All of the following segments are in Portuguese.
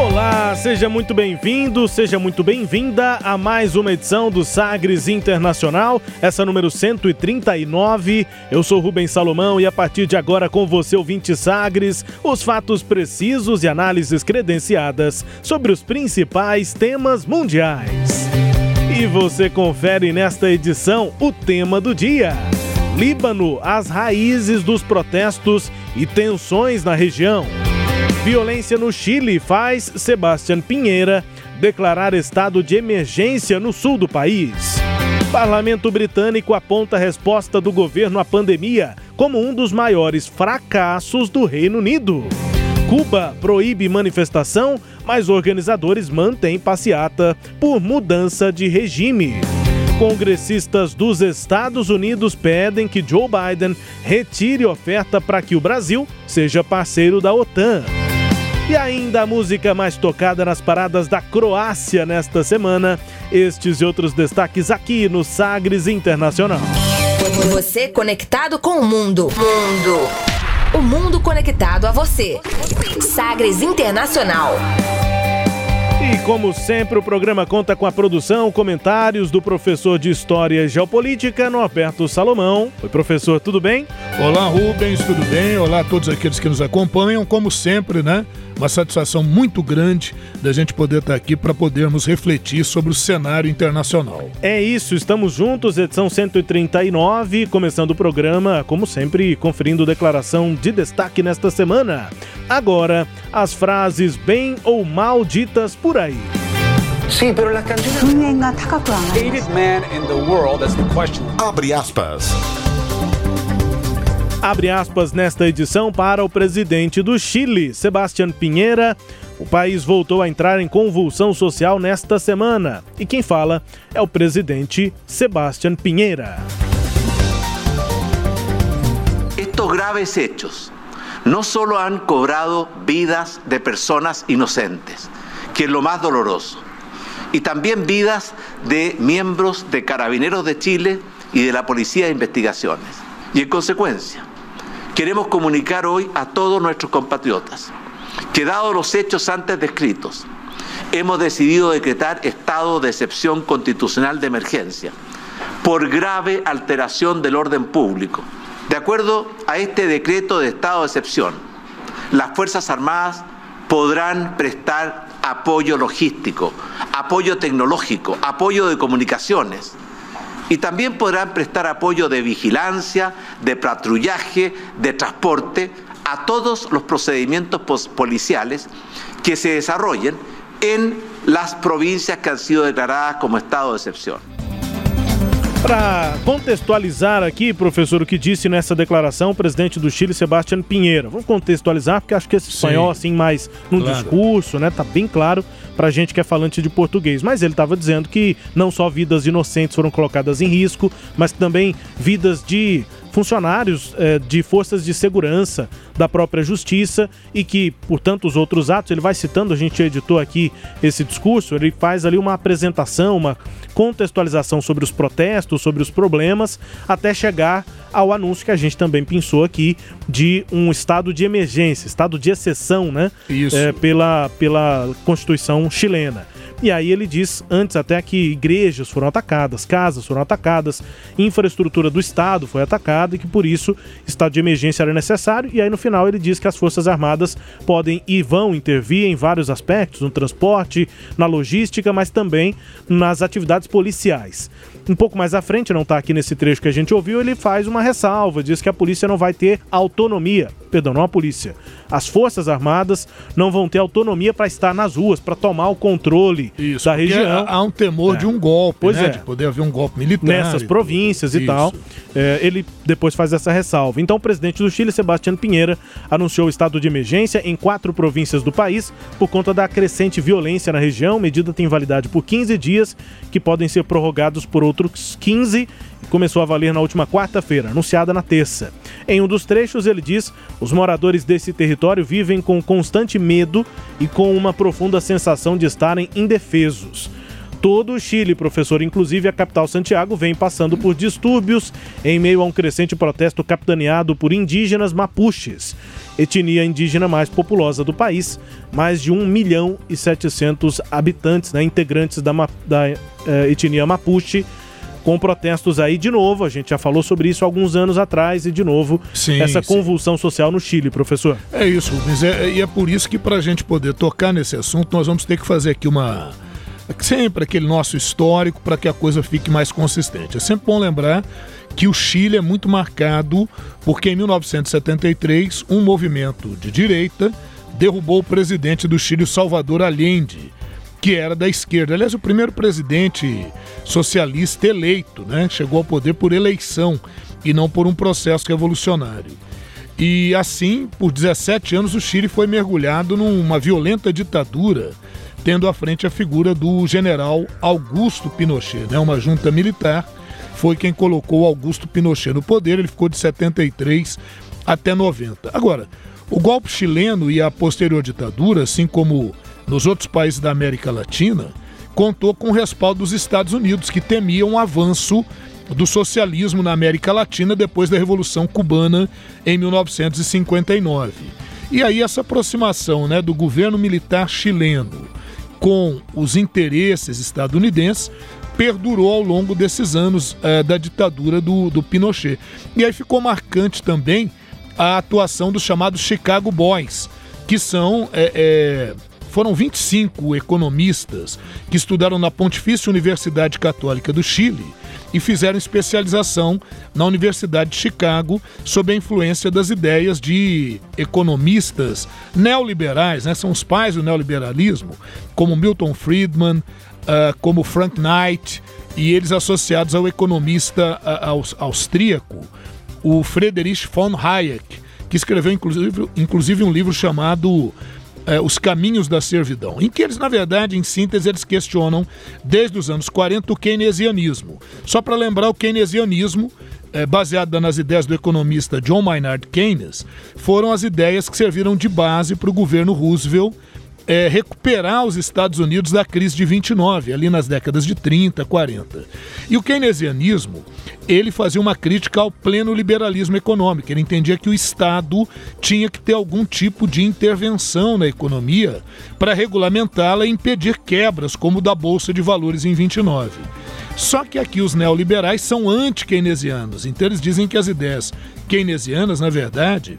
Olá, seja muito bem-vindo, seja muito bem-vinda a mais uma edição do Sagres Internacional, essa número 139. Eu sou Rubens Salomão e a partir de agora com você, ouvinte Sagres, os fatos precisos e análises credenciadas sobre os principais temas mundiais. E você confere nesta edição o tema do dia. Líbano, as raízes dos protestos e tensões na região. Violência no Chile faz Sebastián Pinheira declarar estado de emergência no sul do país. Parlamento britânico aponta a resposta do governo à pandemia como um dos maiores fracassos do Reino Unido. Cuba proíbe manifestação, mas organizadores mantêm passeata por mudança de regime. Congressistas dos Estados Unidos pedem que Joe Biden retire oferta para que o Brasil seja parceiro da OTAN. E ainda a música mais tocada nas paradas da Croácia nesta semana. Estes e outros destaques aqui no Sagres Internacional. Você conectado com o mundo. Mundo. O mundo conectado a você. Sagres Internacional. E como sempre, o programa conta com a produção, comentários do professor de História e Geopolítica, Norberto Salomão. Oi, professor, tudo bem? Olá, Rubens, tudo bem? Olá a todos aqueles que nos acompanham. Como sempre, né? Uma satisfação muito grande da gente poder estar aqui para podermos refletir sobre o cenário internacional. É isso, estamos juntos, edição 139, começando o programa, como sempre, conferindo declaração de destaque nesta semana. Agora, as frases bem ou mal ditas por aí. Sí, pero las canciones. hated man in the world? That's the question. Abre aspas. Abre aspas nesta edição para o presidente do Chile, Sebastián Pinheira. O país voltou a entrar em convulsão social nesta semana. E quem fala é o presidente Sebastián Pinheira. Estos graves hechos no solo han cobrado vidas de personas inocentes, que es lo más doloroso, y también vidas de miembros de Carabineros de Chile y de la Policía de Investigaciones. Y en consecuencia, queremos comunicar hoy a todos nuestros compatriotas que dados los hechos antes descritos, hemos decidido decretar estado de excepción constitucional de emergencia por grave alteración del orden público. De acuerdo a este decreto de estado de excepción, las Fuerzas Armadas podrán prestar apoyo logístico, apoyo tecnológico, apoyo de comunicaciones, y también podrán prestar apoyo de vigilancia, de patrullaje, de transporte a todos los procedimientos policiales que se desarrollen en las provincias que han sido declaradas como estado de excepción. Para contextualizar aqui, professor, o que disse nessa declaração o presidente do Chile, Sebastián Pinheira. Vamos contextualizar, porque acho que esse espanhol, assim, mais num claro. discurso, né, tá bem claro pra gente que é falante de português. Mas ele estava dizendo que não só vidas inocentes foram colocadas em risco, mas também vidas de funcionários eh, de forças de segurança da própria justiça e que, por tantos outros atos, ele vai citando, a gente editou aqui esse discurso, ele faz ali uma apresentação, uma contextualização sobre os protestos, sobre os problemas, até chegar ao anúncio que a gente também pensou aqui de um estado de emergência, estado de exceção, né? Isso. Eh, pela, pela Constituição chilena. E aí ele diz antes até que igrejas foram atacadas, casas foram atacadas, infraestrutura do Estado foi atacada e que por isso estado de emergência era necessário. E aí no final ele diz que as Forças Armadas podem e vão intervir em vários aspectos, no transporte, na logística, mas também nas atividades policiais. Um pouco mais à frente, não está aqui nesse trecho que a gente ouviu, ele faz uma ressalva, diz que a polícia não vai ter autonomia perdão, não a polícia, as Forças Armadas não vão ter autonomia para estar nas ruas, para tomar o controle Isso, da região. Há um temor é. de um golpe, pois né? É. De poder haver um golpe militar. Nessas províncias e tal. É, ele depois faz essa ressalva. Então, o presidente do Chile, Sebastião Pinheira, anunciou o estado de emergência em quatro províncias do país por conta da crescente violência na região. Medida tem validade por 15 dias, que podem ser prorrogados por outros 15 começou a valer na última quarta-feira, anunciada na terça. Em um dos trechos, ele diz: os moradores desse território vivem com constante medo e com uma profunda sensação de estarem indefesos. Todo o Chile, professor, inclusive a capital Santiago, vem passando por distúrbios em meio a um crescente protesto capitaneado por indígenas mapuches, etnia indígena mais populosa do país, mais de 1 milhão e 700 habitantes, né, integrantes da, da eh, etnia mapuche com protestos aí de novo. A gente já falou sobre isso alguns anos atrás e de novo sim, essa convulsão sim. social no Chile, professor. É isso, Rubens. É, e é por isso que para a gente poder tocar nesse assunto, nós vamos ter que fazer aqui uma. Sempre aquele nosso histórico para que a coisa fique mais consistente. É sempre bom lembrar que o Chile é muito marcado porque em 1973 um movimento de direita derrubou o presidente do Chile, Salvador Allende que era da esquerda. Aliás, o primeiro presidente socialista eleito, né? Chegou ao poder por eleição e não por um processo revolucionário. E assim, por 17 anos, o Chile foi mergulhado numa violenta ditadura, tendo à frente a figura do general Augusto Pinochet, né? Uma junta militar foi quem colocou Augusto Pinochet no poder. Ele ficou de 73 até 90. Agora, o golpe chileno e a posterior ditadura, assim como nos outros países da América Latina, contou com o respaldo dos Estados Unidos, que temiam o avanço do socialismo na América Latina depois da Revolução Cubana em 1959. E aí essa aproximação né, do governo militar chileno com os interesses estadunidenses perdurou ao longo desses anos eh, da ditadura do, do Pinochet. E aí ficou marcante também a atuação dos chamados Chicago Boys, que são é, é, foram 25 economistas que estudaram na Pontifícia Universidade Católica do Chile e fizeram especialização na Universidade de Chicago sob a influência das ideias de economistas neoliberais, né? são os pais do neoliberalismo, como Milton Friedman, uh, como Frank Knight, e eles associados ao economista uh, austríaco, o Friedrich von Hayek, que escreveu inclusive, inclusive um livro chamado é, Os Caminhos da Servidão, em que eles, na verdade, em síntese, eles questionam desde os anos 40 o keynesianismo. Só para lembrar, o keynesianismo, é, baseado nas ideias do economista John Maynard Keynes, foram as ideias que serviram de base para o governo Roosevelt é, recuperar os Estados Unidos da crise de 29, ali nas décadas de 30, 40. E o keynesianismo, ele fazia uma crítica ao pleno liberalismo econômico. Ele entendia que o Estado tinha que ter algum tipo de intervenção na economia para regulamentá-la e impedir quebras, como da Bolsa de Valores em 29. Só que aqui os neoliberais são anti-keynesianos, então eles dizem que as ideias keynesianas, na verdade,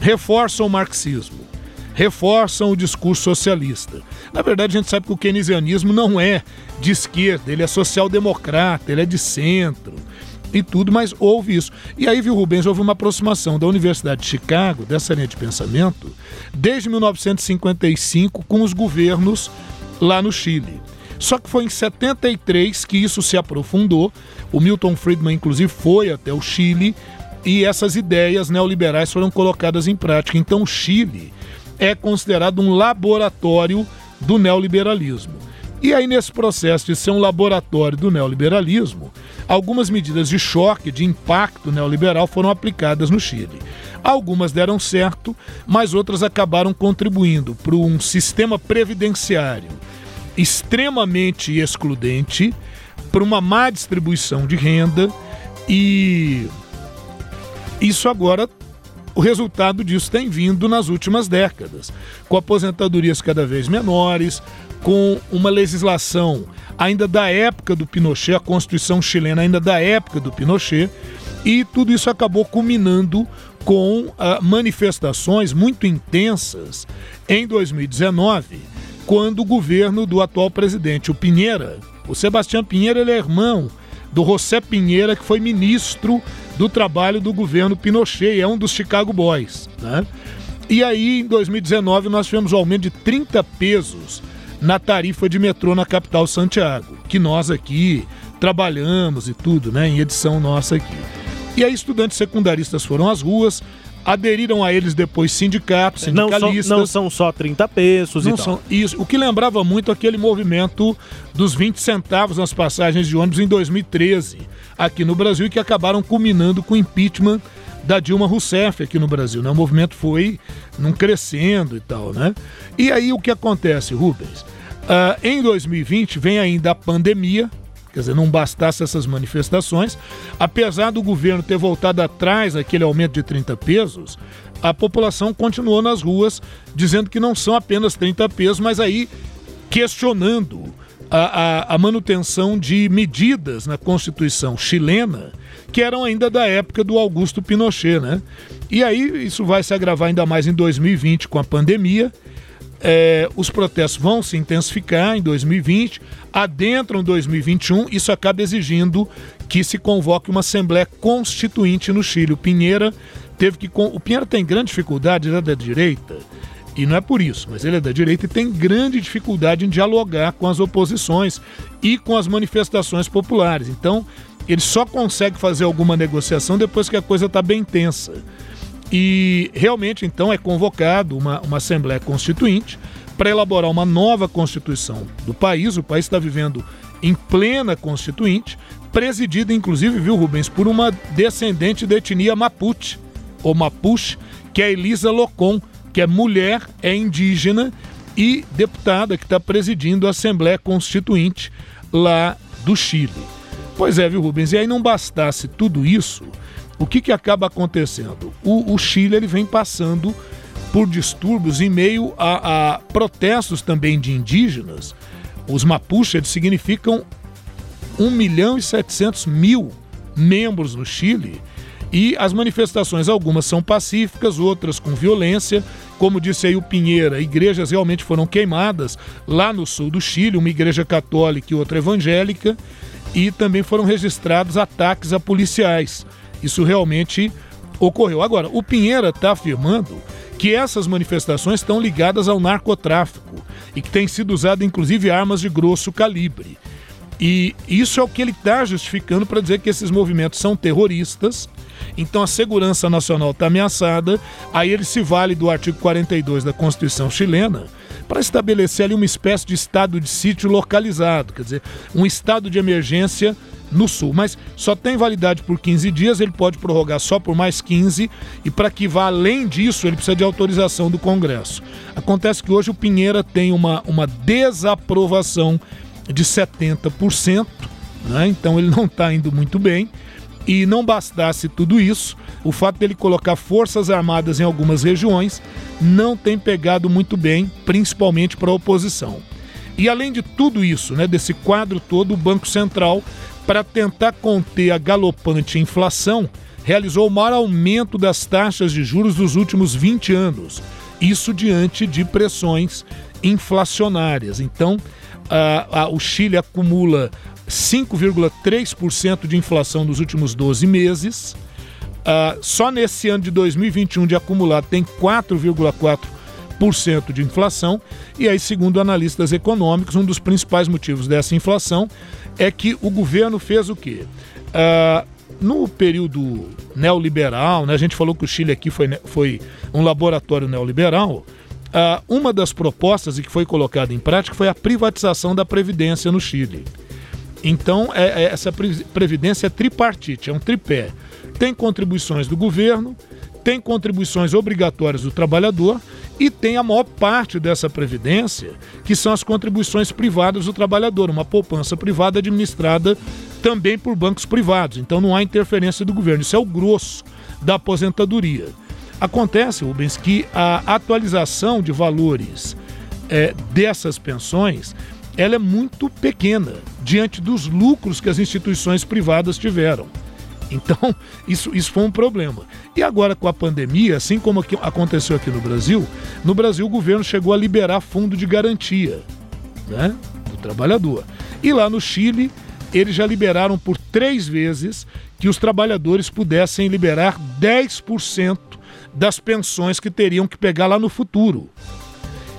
reforçam o marxismo reforçam o discurso socialista. Na verdade, a gente sabe que o keynesianismo não é de esquerda, ele é social-democrata, ele é de centro e tudo, mas houve isso. E aí, viu, Rubens, houve uma aproximação da Universidade de Chicago, dessa linha de pensamento, desde 1955 com os governos lá no Chile. Só que foi em 73 que isso se aprofundou. O Milton Friedman, inclusive, foi até o Chile e essas ideias neoliberais foram colocadas em prática. Então, o Chile é considerado um laboratório do neoliberalismo. E aí, nesse processo de ser um laboratório do neoliberalismo, algumas medidas de choque, de impacto neoliberal foram aplicadas no Chile. Algumas deram certo, mas outras acabaram contribuindo para um sistema previdenciário extremamente excludente, para uma má distribuição de renda e isso agora o resultado disso tem vindo nas últimas décadas, com aposentadorias cada vez menores, com uma legislação ainda da época do Pinochet, a Constituição chilena ainda da época do Pinochet, e tudo isso acabou culminando com uh, manifestações muito intensas em 2019, quando o governo do atual presidente, o Pinheira, o Sebastião Pinheira, ele é irmão do José Pinheira, que foi ministro do trabalho do governo Pinochet, é um dos Chicago Boys. Né? E aí, em 2019, nós tivemos o um aumento de 30 pesos na tarifa de metrô na capital Santiago, que nós aqui trabalhamos e tudo, né, em edição nossa aqui. E aí, estudantes secundaristas foram às ruas, aderiram a eles depois sindicatos, sindicalistas. Não, não são só 30 pesos não e são, Isso, o que lembrava muito aquele movimento dos 20 centavos nas passagens de ônibus em 2013, aqui no Brasil, e que acabaram culminando com o impeachment da Dilma Rousseff aqui no Brasil. Né? O movimento foi num crescendo e tal, né? E aí o que acontece, Rubens? Uh, em 2020 vem ainda a pandemia, quer dizer, não bastasse essas manifestações, apesar do governo ter voltado atrás aquele aumento de 30 pesos, a população continuou nas ruas dizendo que não são apenas 30 pesos, mas aí questionando a, a, a manutenção de medidas na Constituição chilena que eram ainda da época do Augusto Pinochet, né? E aí isso vai se agravar ainda mais em 2020 com a pandemia. É, os protestos vão se intensificar em 2020, adentram 2021, isso acaba exigindo que se convoque uma Assembleia Constituinte no Chile. O Pinheira teve que. O Pinheira tem grande dificuldade, ele é da direita, e não é por isso, mas ele é da direita e tem grande dificuldade em dialogar com as oposições e com as manifestações populares. Então, ele só consegue fazer alguma negociação depois que a coisa está bem tensa. E realmente, então, é convocado uma, uma Assembleia Constituinte para elaborar uma nova Constituição do país. O país está vivendo em plena Constituinte, presidida, inclusive, viu, Rubens, por uma descendente da etnia Mapuche, ou Mapuche, que é Elisa Locon, que é mulher, é indígena e deputada que está presidindo a Assembleia Constituinte lá do Chile. Pois é, viu, Rubens? E aí não bastasse tudo isso, o que, que acaba acontecendo? O, o Chile ele vem passando por distúrbios em meio a, a protestos também de indígenas. Os Mapuche eles significam 1 milhão e 700 mil membros no Chile. E as manifestações, algumas são pacíficas, outras com violência. Como disse aí o Pinheira, igrejas realmente foram queimadas lá no sul do Chile, uma igreja católica e outra evangélica e também foram registrados ataques a policiais. Isso realmente ocorreu. Agora, o Pinheira está afirmando que essas manifestações estão ligadas ao narcotráfico e que tem sido usado inclusive armas de grosso calibre. E isso é o que ele está justificando para dizer que esses movimentos são terroristas. Então a segurança nacional está ameaçada. Aí ele se vale do artigo 42 da Constituição chilena para estabelecer ali uma espécie de estado de sítio localizado, quer dizer, um estado de emergência no sul, mas só tem validade por 15 dias, ele pode prorrogar só por mais 15 e para que vá além disso, ele precisa de autorização do Congresso. Acontece que hoje o Pinheira tem uma, uma desaprovação de 70%, né? então ele não está indo muito bem. E não bastasse tudo isso, o fato dele colocar forças armadas em algumas regiões não tem pegado muito bem, principalmente para a oposição. E além de tudo isso, né, desse quadro todo, o Banco Central, para tentar conter a galopante inflação, realizou o maior aumento das taxas de juros dos últimos 20 anos. Isso diante de pressões inflacionárias. Então, a, a, o Chile acumula 5,3% de inflação nos últimos 12 meses. Uh, só nesse ano de 2021 de acumulado tem 4,4% de inflação. E aí, segundo analistas econômicos, um dos principais motivos dessa inflação é que o governo fez o quê? Uh, no período neoliberal, né, a gente falou que o Chile aqui foi, foi um laboratório neoliberal. Uh, uma das propostas e que foi colocada em prática foi a privatização da Previdência no Chile. Então, é, é, essa previdência é tripartite, é um tripé. Tem contribuições do governo, tem contribuições obrigatórias do trabalhador e tem a maior parte dessa previdência, que são as contribuições privadas do trabalhador, uma poupança privada administrada também por bancos privados. Então não há interferência do governo. Isso é o grosso da aposentadoria. Acontece, Rubens, que a atualização de valores é, dessas pensões ela é muito pequena diante dos lucros que as instituições privadas tiveram. Então, isso, isso foi um problema. E agora, com a pandemia, assim como aqui, aconteceu aqui no Brasil, no Brasil o governo chegou a liberar fundo de garantia né, do trabalhador. E lá no Chile, eles já liberaram por três vezes que os trabalhadores pudessem liberar 10% das pensões que teriam que pegar lá no futuro.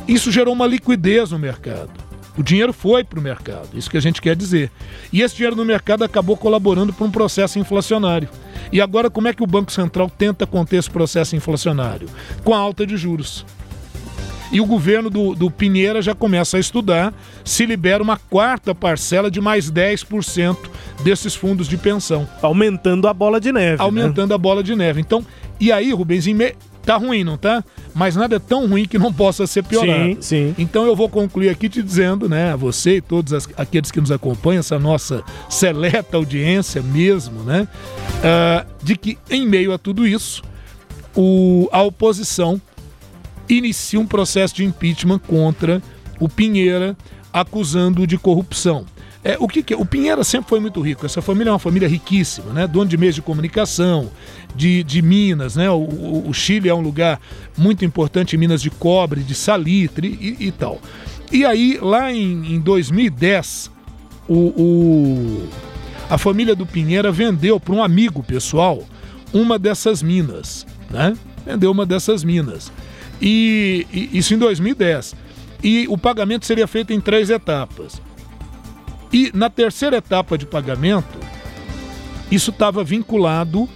Isso gerou uma liquidez no mercado. O dinheiro foi para o mercado, isso que a gente quer dizer. E esse dinheiro no mercado acabou colaborando para um processo inflacionário. E agora, como é que o Banco Central tenta conter esse processo inflacionário? Com a alta de juros. E o governo do, do Pinheira já começa a estudar se libera uma quarta parcela de mais 10% desses fundos de pensão. Aumentando a bola de neve. Né? Aumentando né? a bola de neve. Então, e aí, Rubens, tá ruim, não tá? Mas nada é tão ruim que não possa ser piorado. Sim, sim. Então eu vou concluir aqui te dizendo, né, a você e todos as, aqueles que nos acompanham, essa nossa seleta audiência mesmo, né, uh, de que em meio a tudo isso, o, a oposição inicia um processo de impeachment contra o Pinheira, acusando-o de corrupção. É, o que, que, é? O Pinheira sempre foi muito rico. Essa família é uma família riquíssima, né? Dono de meios de comunicação, de, de minas, né? O, o, Chile é um lugar muito importante em minas de cobre, de salitre e, e tal. E aí, lá em, em 2010, o, o, a família do Pinheira vendeu para um amigo pessoal uma dessas minas, né? Vendeu uma dessas minas. E, e isso em 2010. E o pagamento seria feito em três etapas. E na terceira etapa de pagamento, isso estava vinculado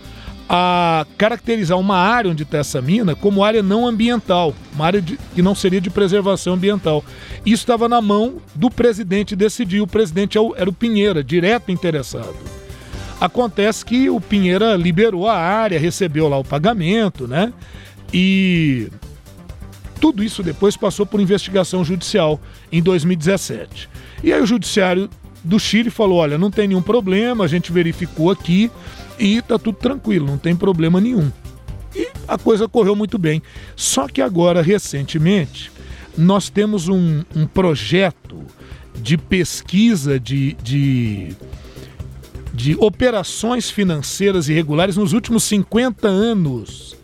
a caracterizar uma área onde está essa mina como área não ambiental, uma área de, que não seria de preservação ambiental. Isso estava na mão do presidente decidir. O presidente é era o Pinheira, direto interessado. Acontece que o Pinheira liberou a área, recebeu lá o pagamento, né? E tudo isso depois passou por investigação judicial em 2017. E aí o judiciário do Chile falou: olha, não tem nenhum problema, a gente verificou aqui e tá tudo tranquilo, não tem problema nenhum. E a coisa correu muito bem. Só que agora, recentemente, nós temos um, um projeto de pesquisa de, de, de operações financeiras irregulares nos últimos 50 anos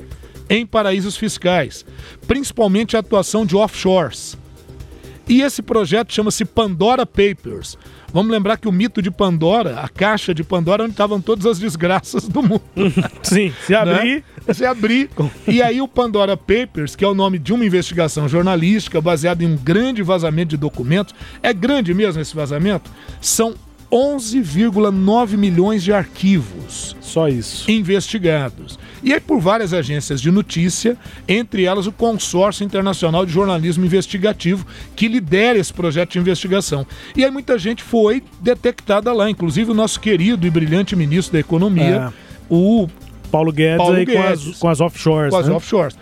em paraísos fiscais, principalmente a atuação de offshores. E esse projeto chama-se Pandora Papers. Vamos lembrar que o mito de Pandora, a caixa de Pandora, onde estavam todas as desgraças do mundo. Sim, se abrir. Né? Se abrir. e aí o Pandora Papers, que é o nome de uma investigação jornalística baseada em um grande vazamento de documentos, é grande mesmo esse vazamento? São 11,9 milhões de arquivos. Só isso. Investigados. E aí por várias agências de notícia, entre elas o Consórcio Internacional de Jornalismo Investigativo, que lidera esse projeto de investigação. E aí muita gente foi detectada lá, inclusive o nosso querido e brilhante ministro da Economia, é. o Paulo Guedes, Paulo Guedes com, as, com, as, offshores. Com né? as offshores.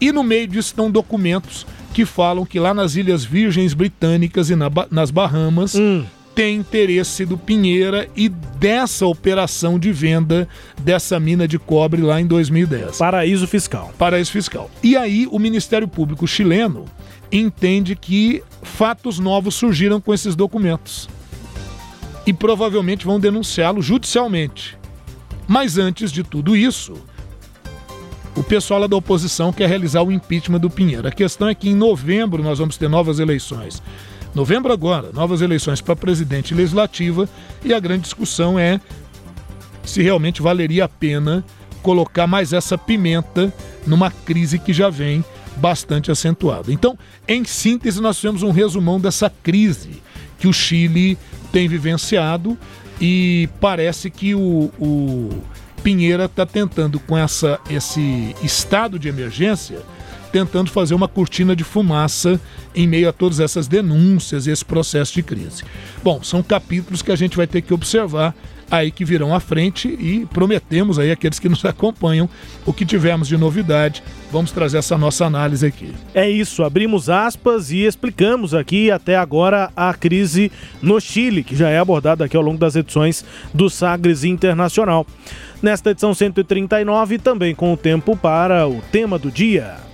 E no meio disso estão documentos que falam que lá nas Ilhas Virgens Britânicas e na, nas Bahamas hum tem interesse do Pinheira e dessa operação de venda dessa mina de cobre lá em 2010. Paraíso fiscal. Paraíso fiscal. E aí o Ministério Público chileno entende que fatos novos surgiram com esses documentos. E provavelmente vão denunciá-lo judicialmente. Mas antes de tudo isso, o pessoal lá da oposição quer realizar o impeachment do Pinheiro. A questão é que em novembro nós vamos ter novas eleições. Novembro agora, novas eleições para presidente e legislativa e a grande discussão é se realmente valeria a pena colocar mais essa pimenta numa crise que já vem bastante acentuada. Então, em síntese, nós temos um resumão dessa crise que o Chile tem vivenciado e parece que o, o Pinheira está tentando, com essa, esse estado de emergência, tentando fazer uma cortina de fumaça em meio a todas essas denúncias e esse processo de crise. Bom, são capítulos que a gente vai ter que observar aí que virão à frente e prometemos aí aqueles que nos acompanham o que tivermos de novidade. Vamos trazer essa nossa análise aqui. É isso, abrimos aspas e explicamos aqui até agora a crise no Chile, que já é abordada aqui ao longo das edições do Sagres Internacional. Nesta edição 139, também com o tempo para o tema do dia.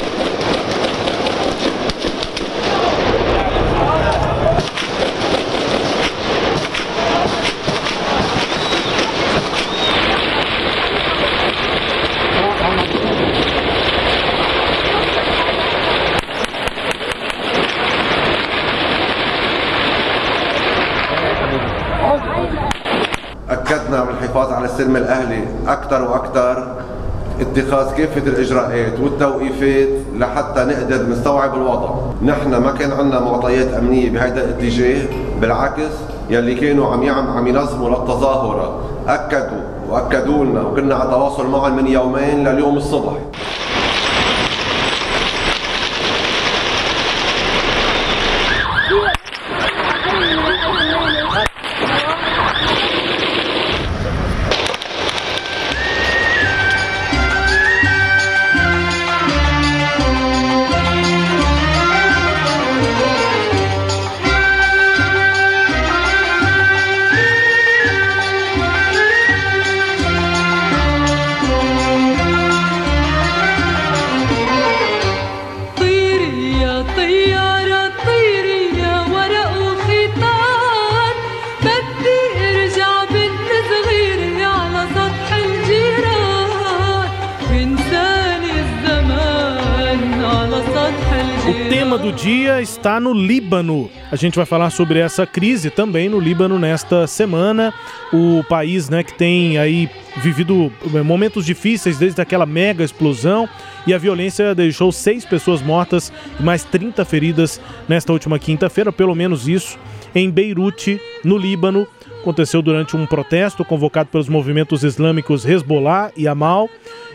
الأهلي أكثر وأكثر اتخاذ كافة الإجراءات والتوقيفات لحتى نقدر نستوعب الوضع. نحن ما كان عندنا معطيات أمنية بهذا الاتجاه بالعكس يلي كانوا عم يعم عم ينظموا للتظاهرة. أكدوا وأكدوا لنا وكنا على تواصل معهم من يومين لليوم الصبح. O tema do dia está no Líbano. A gente vai falar sobre essa crise também no Líbano nesta semana. O país, né, que tem aí vivido eh, momentos difíceis desde aquela mega explosão e a violência deixou seis pessoas mortas e mais 30 feridas nesta última quinta-feira, pelo menos isso, em Beirute, no Líbano. Aconteceu durante um protesto convocado pelos movimentos islâmicos Hezbollah e Amal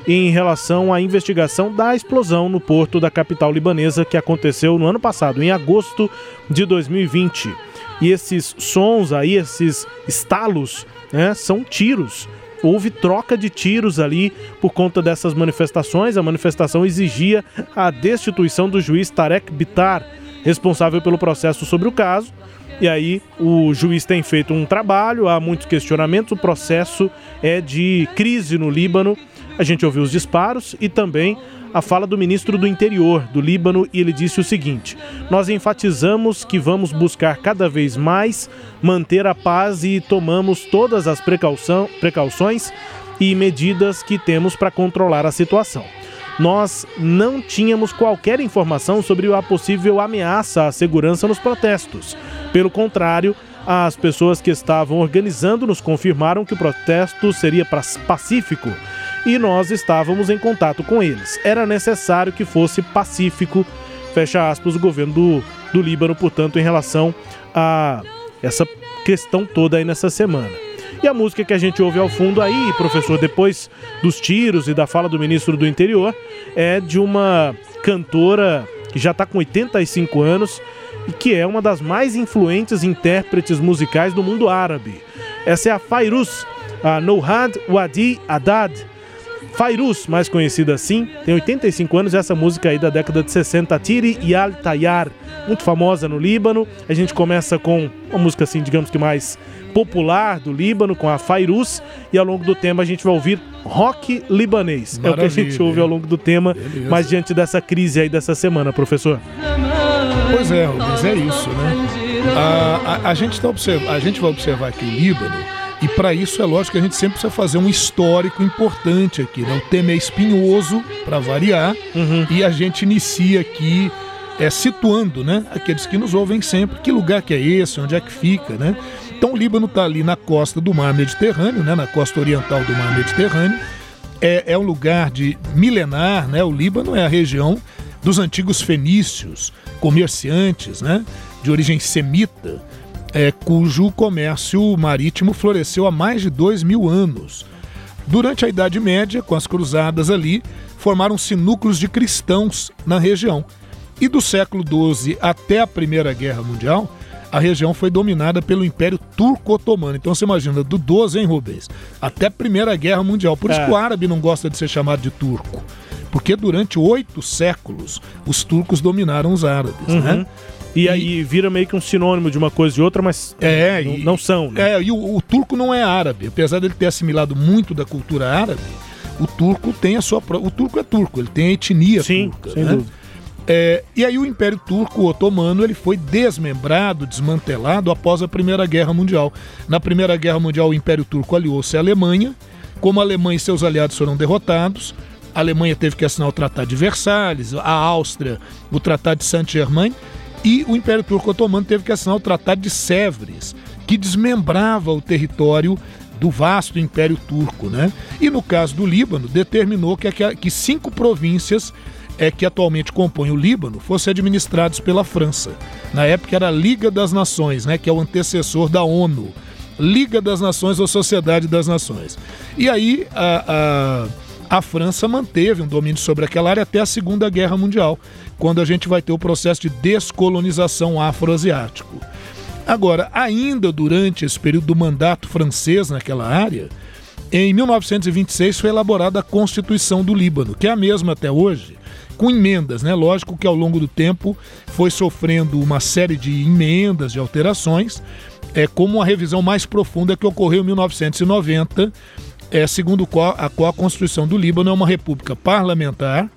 em relação à investigação da explosão no porto da capital libanesa que aconteceu no ano passado, em agosto de 2020. E esses sons aí, esses estalos, né, são tiros. Houve troca de tiros ali por conta dessas manifestações. A manifestação exigia a destituição do juiz Tarek Bitar, responsável pelo processo sobre o caso. E aí o juiz tem feito um trabalho, há muitos questionamentos, o processo é de crise no Líbano. A gente ouviu os disparos e também a fala do ministro do Interior do Líbano e ele disse o seguinte: Nós enfatizamos que vamos buscar cada vez mais manter a paz e tomamos todas as precaução, precauções e medidas que temos para controlar a situação. Nós não tínhamos qualquer informação sobre a possível ameaça à segurança nos protestos. Pelo contrário, as pessoas que estavam organizando nos confirmaram que o protesto seria pacífico e nós estávamos em contato com eles. Era necessário que fosse pacífico, fecha aspas, o governo do, do Líbano, portanto, em relação a essa questão toda aí nessa semana. E a música que a gente ouve ao fundo aí, professor, depois dos tiros e da fala do ministro do Interior, é de uma cantora que já está com 85 anos e que é uma das mais influentes intérpretes musicais do mundo árabe. Essa é a Fairuz, a Nouhad Wadi Haddad. Fairuz, mais conhecida assim, tem 85 anos e essa música aí da década de 60, Tiri Yal Tayar, muito famosa no Líbano. A gente começa com uma música assim, digamos que mais popular do Líbano, com a Fairuz, e ao longo do tema a gente vai ouvir rock libanês. é o que a gente Maravilha, ouve ao longo do tema, Beleza. mas diante dessa crise aí dessa semana, professor. Pois é, Rubens, é isso, né? A, a, a gente tá observa, a gente vai observar aqui o Líbano, e para isso é lógico que a gente sempre precisa fazer um histórico importante aqui, né? O tema é espinhoso, para variar, e a gente inicia aqui é, situando, né? Aqueles que nos ouvem sempre, que lugar que é esse, onde é que fica, né? Então o Líbano está ali na costa do mar Mediterrâneo, né? Na costa oriental do mar Mediterrâneo, é, é um lugar de milenar, né? O Líbano é a região dos antigos fenícios, comerciantes, né? De origem semita, é, cujo comércio marítimo floresceu há mais de dois mil anos. Durante a Idade Média, com as cruzadas ali, formaram-se núcleos de cristãos na região. E do século XII até a Primeira Guerra Mundial, a região foi dominada pelo Império Turco-Otomano. Então você imagina, do 12, hein, Rubens? Até a Primeira Guerra Mundial. Por isso É. que o árabe não gosta de ser chamado de turco. Porque durante oito séculos, os turcos dominaram os árabes, né? E aí vira meio que um sinônimo de uma coisa e outra, mas É, não, e- não são, né? É, e o, o turco não é árabe. Apesar dele ter assimilado muito da cultura árabe, o turco tem a sua própria. O turco é turco, ele tem a etnia Sim, turca. sem né? dúvida. É, e aí o Império Turco Otomano ele foi desmembrado, desmantelado após a Primeira Guerra Mundial. Na Primeira Guerra Mundial o Império Turco aliou-se à Alemanha. Como a Alemanha e seus aliados foram derrotados, a Alemanha teve que assinar o Tratado de Versalhes, a Áustria o Tratado de Saint-Germain e o Império Turco Otomano teve que assinar o Tratado de Sèvres, que desmembrava o território do vasto Império Turco, né? E no caso do Líbano, determinou que, que cinco províncias é, que atualmente compõem o Líbano fossem administrados pela França. Na época era a Liga das Nações, né? Que é o antecessor da ONU. Liga das Nações ou Sociedade das Nações. E aí a, a, a França manteve um domínio sobre aquela área até a Segunda Guerra Mundial, quando a gente vai ter o processo de descolonização afroasiático. Agora, ainda durante esse período do mandato francês naquela área, em 1926 foi elaborada a Constituição do Líbano, que é a mesma até hoje, com emendas, né? Lógico que ao longo do tempo foi sofrendo uma série de emendas, de alterações, é, como uma revisão mais profunda que ocorreu em 1990, é, segundo qual, a qual a Constituição do Líbano é uma república parlamentar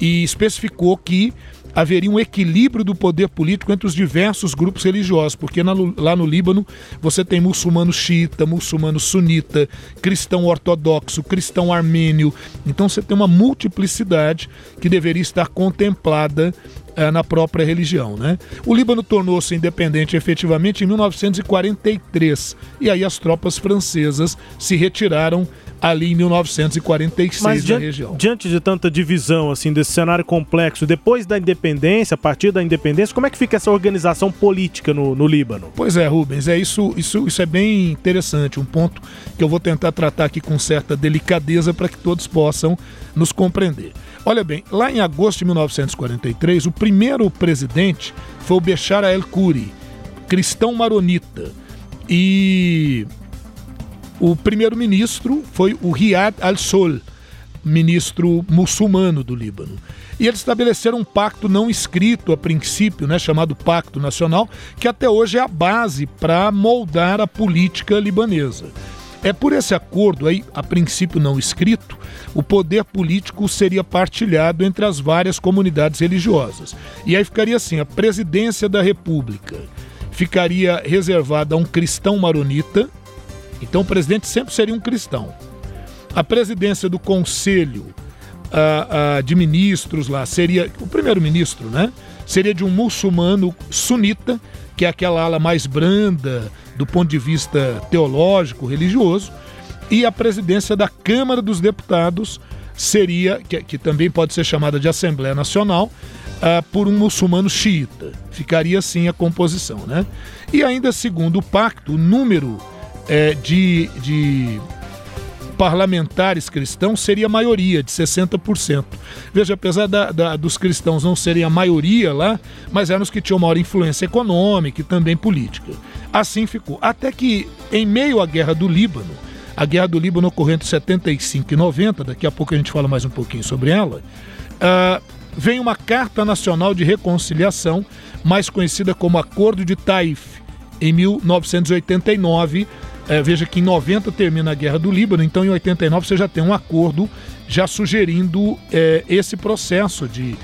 e especificou que haveria um equilíbrio do poder político entre os diversos grupos religiosos, porque na, lá no Líbano você tem muçulmano xiita, muçulmano sunita, cristão ortodoxo, cristão armênio. Então você tem uma multiplicidade que deveria estar contemplada eh, na própria religião. Né? O Líbano tornou-se independente efetivamente em 1943 e aí as tropas francesas se retiraram ali em 1946 Mas diante, região. diante de tanta divisão, assim, desse cenário complexo, depois da independência, a partir da independência, como é que fica essa organização política no, no Líbano? Pois é, Rubens, é isso, isso, isso é bem interessante, um ponto que eu vou tentar tratar aqui com certa delicadeza para que todos possam nos compreender. Olha bem, lá em agosto de 1943, o primeiro presidente foi o Bechar el-Khoury, cristão maronita. E o primeiro-ministro foi o Riyad al-Sol, ministro muçulmano do Líbano. E eles estabeleceram um pacto não escrito a princípio, né, chamado Pacto Nacional, que até hoje é a base para moldar a política libanesa. É por esse acordo aí, a princípio não escrito, o poder político seria partilhado entre as várias comunidades religiosas. E aí ficaria assim: a presidência da República ficaria reservada a um cristão maronita, então o presidente sempre seria um cristão. A presidência do conselho ah, ah, de ministros lá seria o primeiro-ministro, né? Seria de um muçulmano sunita, que é aquela ala mais branda do ponto de vista teológico, religioso, e a presidência da Câmara dos Deputados seria, que, que também pode ser chamada de Assembleia Nacional, ah, por um muçulmano xiita. Ficaria assim a composição, né? E ainda segundo o pacto, o número eh, de, de parlamentares cristãos seria a maioria, de 60%. Veja, apesar da, da, dos cristãos não serem a maioria lá, mas eram os que tinham maior influência econômica e também política. Assim ficou. Até que, em meio à Guerra do Líbano, a Guerra do Líbano ocorreu entre 75 e 90, daqui a pouco a gente fala mais um pouquinho sobre ela, uh, vem uma Carta Nacional de Reconciliação, mais conhecida como Acordo de Taif, em 1989, é, veja que em 90 termina a Guerra do Líbano, então em 89 você já tem um acordo já sugerindo é, esse processo de,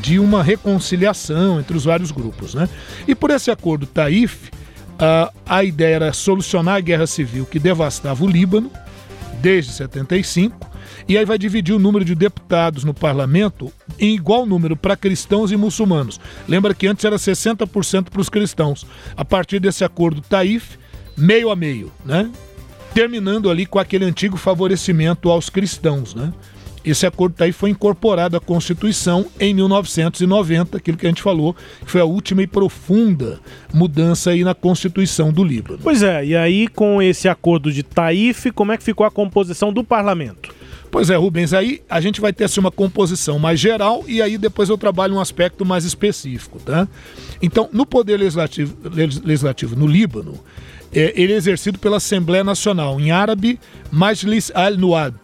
de uma reconciliação entre os vários grupos. Né? E por esse acordo Taif, a, a ideia era solucionar a guerra civil que devastava o Líbano desde 75, e aí vai dividir o número de deputados no parlamento em igual número para cristãos e muçulmanos. Lembra que antes era 60% para os cristãos. A partir desse acordo Taif, meio a meio, né? Terminando ali com aquele antigo favorecimento aos cristãos, né? Esse acordo aí foi incorporado à Constituição em 1990, aquilo que a gente falou, que foi a última e profunda mudança aí na Constituição do Líbano. Pois é, e aí com esse acordo de Taif, como é que ficou a composição do parlamento? Pois é, Rubens, aí a gente vai ter assim, uma composição mais geral e aí depois eu trabalho um aspecto mais específico, tá? Então, no Poder Legislativo, legislativo no Líbano, é, ele é exercido pela Assembleia Nacional, em árabe, Majlis al-Nuab,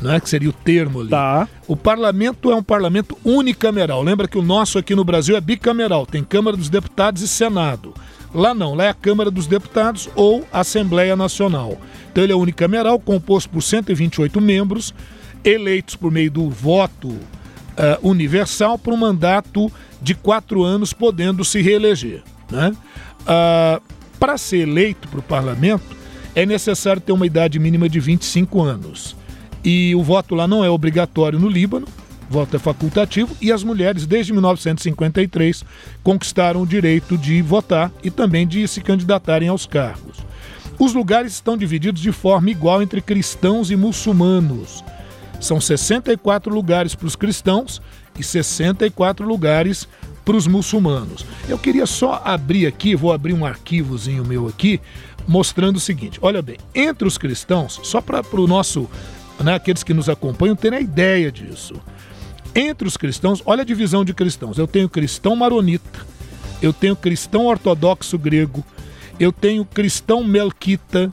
né, que seria o termo ali. Tá. O parlamento é um parlamento unicameral. Lembra que o nosso aqui no Brasil é bicameral, tem Câmara dos Deputados e Senado. Lá não, lá é a Câmara dos Deputados ou Assembleia Nacional. Então ele é unicameral, composto por 128 membros, eleitos por meio do voto uh, universal para um mandato de quatro anos, podendo se reeleger. Né? Uh, para ser eleito para o parlamento, é necessário ter uma idade mínima de 25 anos. E o voto lá não é obrigatório no Líbano, voto é facultativo, e as mulheres, desde 1953, conquistaram o direito de votar e também de se candidatarem aos cargos. Os lugares estão divididos de forma igual entre cristãos e muçulmanos. São 64 lugares para os cristãos e 64 lugares para os muçulmanos. Eu queria só abrir aqui, vou abrir um arquivozinho meu aqui, mostrando o seguinte: olha bem, entre os cristãos, só para o nosso, né, aqueles que nos acompanham terem a ideia disso. Entre os cristãos, olha a divisão de cristãos. Eu tenho cristão maronita, eu tenho cristão ortodoxo grego, eu tenho cristão melquita,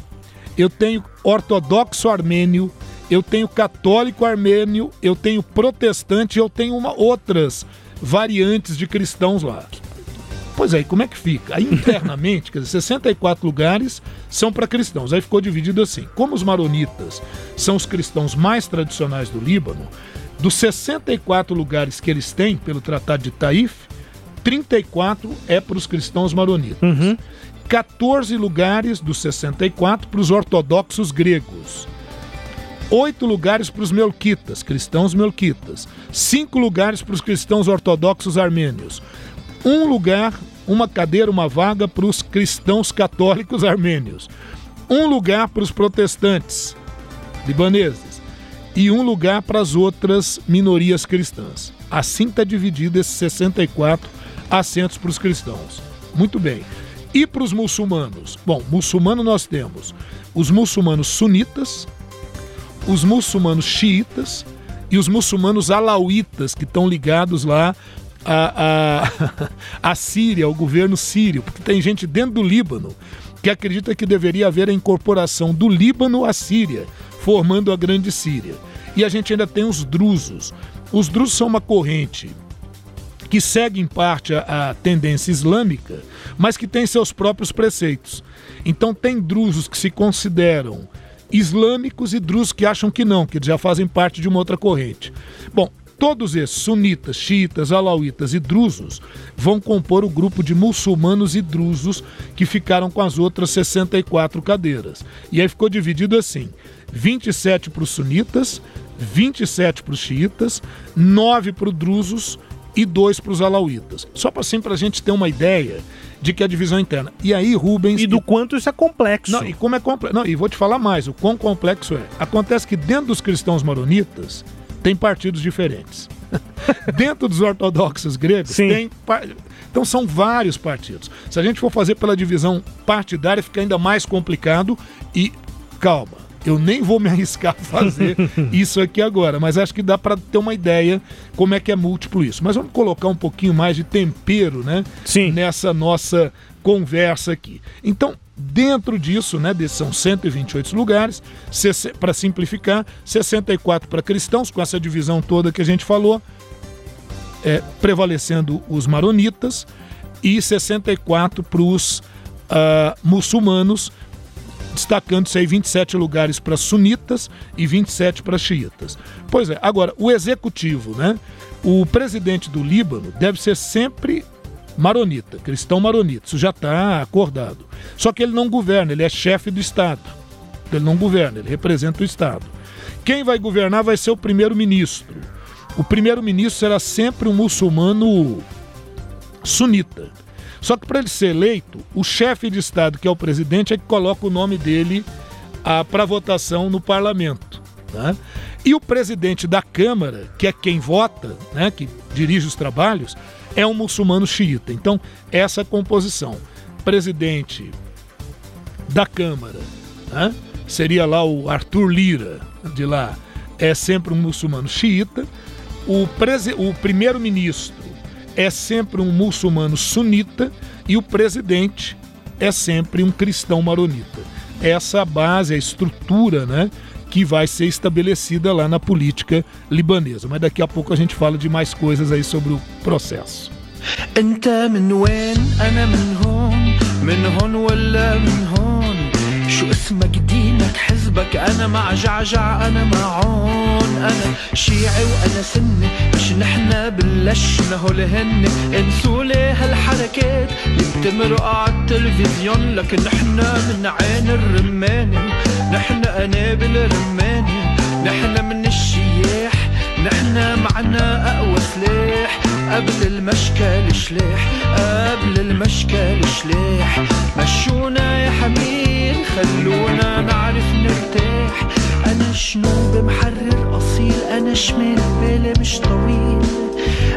eu tenho ortodoxo armênio, eu tenho católico armênio, eu tenho protestante, eu tenho uma, outras variantes de cristãos lá. Pois é, e como é que fica? Aí internamente, quer dizer, 64 lugares são para cristãos. Aí ficou dividido assim. Como os maronitas são os cristãos mais tradicionais do Líbano, dos 64 lugares que eles têm pelo Tratado de Taif, 34 é para os cristãos maronitas. 14 lugares dos 64 para os ortodoxos gregos. Oito lugares para os melquitas, cristãos melquitas. Cinco lugares para os cristãos ortodoxos armênios. Um lugar, uma cadeira, uma vaga para os cristãos católicos armênios. Um lugar para os protestantes libaneses. E um lugar para as outras minorias cristãs. Assim está dividido esses 64 assentos para os cristãos. Muito bem. E para os muçulmanos? Bom, muçulmano nós temos os muçulmanos sunitas, os muçulmanos xiitas e os muçulmanos alauítas, que estão ligados lá à, à, Síria, ao governo sírio, porque tem gente dentro do Líbano que acredita que deveria haver a incorporação do Líbano à Síria, formando a Grande Síria. E a gente ainda tem os drusos. Os drusos são uma corrente que segue em parte a, a tendência islâmica, mas que tem seus próprios preceitos. Então tem drusos que se consideram islâmicos e drusos que acham que não, que já fazem parte de uma outra corrente. Bom, todos esses sunitas, xiitas, alauítas e drusos vão compor o grupo de muçulmanos e drusos que ficaram com as outras 64 cadeiras. E aí ficou dividido assim: 27 para os sunitas, 27 para os xiitas, 9 para os drusos e 2 para os alauítas. Só para assim, a gente ter uma ideia de que é a divisão interna. E aí, Rubens. E do quanto isso é complexo. Não, e como é complexo. Não, e vou te falar mais, o quão complexo é. Acontece que dentro dos cristãos maronitas tem partidos diferentes. dentro dos ortodoxos gregos Sim. tem. Então são vários partidos. Se a gente for fazer pela divisão partidária, fica ainda mais complicado e calma. Eu nem vou me arriscar a fazer isso aqui agora, mas acho que dá para ter uma ideia como é que é múltiplo isso. Mas vamos colocar um pouquinho mais de tempero, né? Sim. Nessa nossa conversa aqui. Então, dentro disso, né, desses são 128 lugares, para simplificar, 64 para cristãos, com essa divisão toda que a gente falou, é, prevalecendo os maronitas, e 64 para os ah, muçulmanos, destacando-se aí 27 lugares para sunitas e 27 para xiitas. Pois é, agora, o executivo, né? O presidente do Líbano deve ser sempre maronita, cristão maronita, isso já está acordado. Só que ele não governa, ele é chefe do Estado. Ele não governa, ele representa o Estado. Quem vai governar vai ser o primeiro-ministro. O primeiro-ministro será sempre um muçulmano sunita. Só que para ele ser eleito, o chefe de Estado, que é o presidente, é que coloca o nome dele para votação no parlamento. tá? E o presidente da Câmara, que é quem vota, né, que dirige os trabalhos, é um muçulmano xiita. Então, essa é composição. Presidente da Câmara, né, seria lá o Arthur Lira, de lá, é sempre um muçulmano xiita. O, o primeiro-ministro é sempre um muçulmano sunita e o presidente é sempre um cristão maronita. Essa é a base, a estrutura, né, que vai ser estabelecida lá na política libanesa. Mas daqui a pouco a gente fala de mais coisas aí sobre o processo. انت من وين انا من هون من هون ولا من هون شو اسمك حزبك أنا مع جعجع أنا معون أنا شيعي وأنا سني. مش نحنا بلشنا هو لهن انسوا ليه هالحركات. اللي بتمرق عالتلفزيون لكن نحنا من عين الرماني. نحنا قنابل رماني نحنا من الشياح. نحنا معنا أقوى سلاح. قبل المشكل شلاح قبل المشكل شلاح مشونا يا حمير خلونا نعرف نرتاح أنا شنوب محرر أصيل أنا شمال بالي مش طويل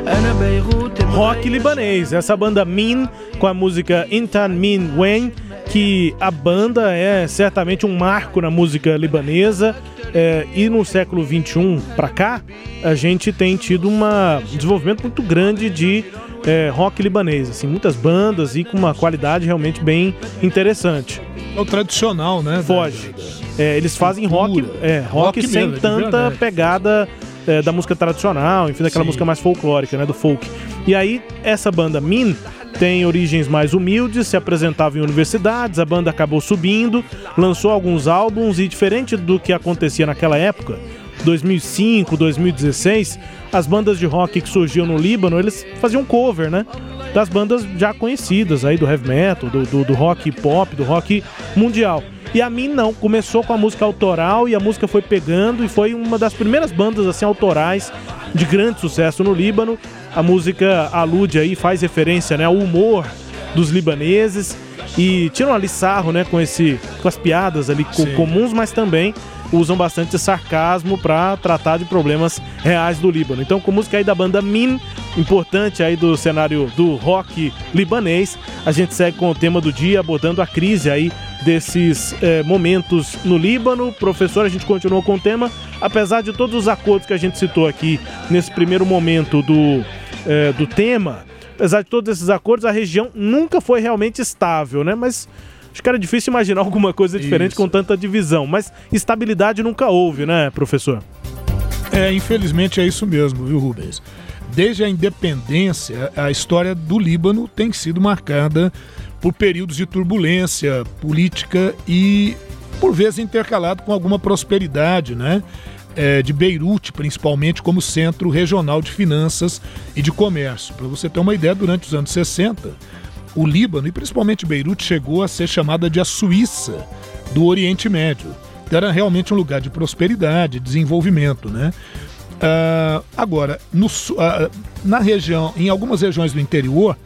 أنا بيغوت Rock libanês, essa banda Min com a música Intan Min Wen, que a banda é certamente um marco na música libanesa. é, e no século 21 para cá, a gente tem tido uma- um desenvolvimento muito grande de é, rock libanês, assim, muitas bandas e com uma qualidade realmente bem interessante. É o tradicional, né? Foge. É, eles fazem rock, é, rock, Rock sem mesmo, de tanta pegada é, da música tradicional, enfim, daquela Sim. música mais folclórica, né, do folk. E aí, essa banda Min tem origens mais humildes, se apresentava em universidades, a banda acabou subindo, lançou alguns álbuns e diferente do que acontecia naquela época, 2005, 2016, as bandas de rock que surgiam no Líbano, eles faziam cover, né? Das bandas já conhecidas aí do heavy metal, do, do, do rock pop, do rock mundial. E a mim não, começou com a música autoral e a música foi pegando e foi uma das primeiras bandas assim autorais de grande sucesso no Líbano. A música alude aí, faz referência né, ao humor dos libaneses e tiram ali sarro né, com, esse, com as piadas ali co- Sim. comuns, mas também usam bastante sarcasmo para tratar de problemas reais do Líbano. Então, com música aí da banda Min, importante aí do cenário do rock libanês, a gente segue com o tema do dia, abordando a crise aí desses eh, momentos no Líbano. Professor, a gente continua com o tema, apesar de todos os acordos que a gente citou aqui nesse primeiro momento do, eh, do tema, apesar de todos esses acordos, a região nunca foi realmente estável, né? Mas acho que era difícil imaginar alguma coisa diferente Isso. com tanta divisão. Mas estabilidade nunca houve, né, professor? É, infelizmente é isso mesmo, viu, Rubens? Desde a independência, a história do Líbano tem sido marcada por períodos de turbulência política e, por vezes, intercalado com alguma prosperidade, né? É, de Beirute, principalmente, como centro regional de finanças e de comércio. Para você ter uma ideia, durante os anos 60, o Líbano, e principalmente Beirute, chegou a ser chamada de a Suíça do Oriente Médio. Então, era realmente um lugar de prosperidade, desenvolvimento, né? Ah, agora, no ah, na região, em algumas regiões do interior,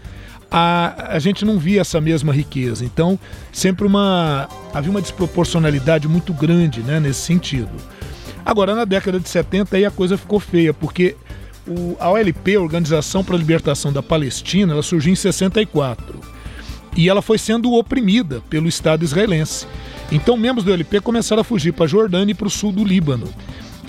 a, a gente não via essa mesma riqueza. Então, sempre uma havia uma desproporcionalidade muito grande, né, nesse sentido. Agora, na década de 70, aí a coisa ficou feia, porque o, a OLP, Organização para a Libertação da Palestina, ela surgiu em 64 e ela foi sendo oprimida pelo Estado israelense. Então, membros do LP começaram a fugir para a Jordânia e para o sul do Líbano.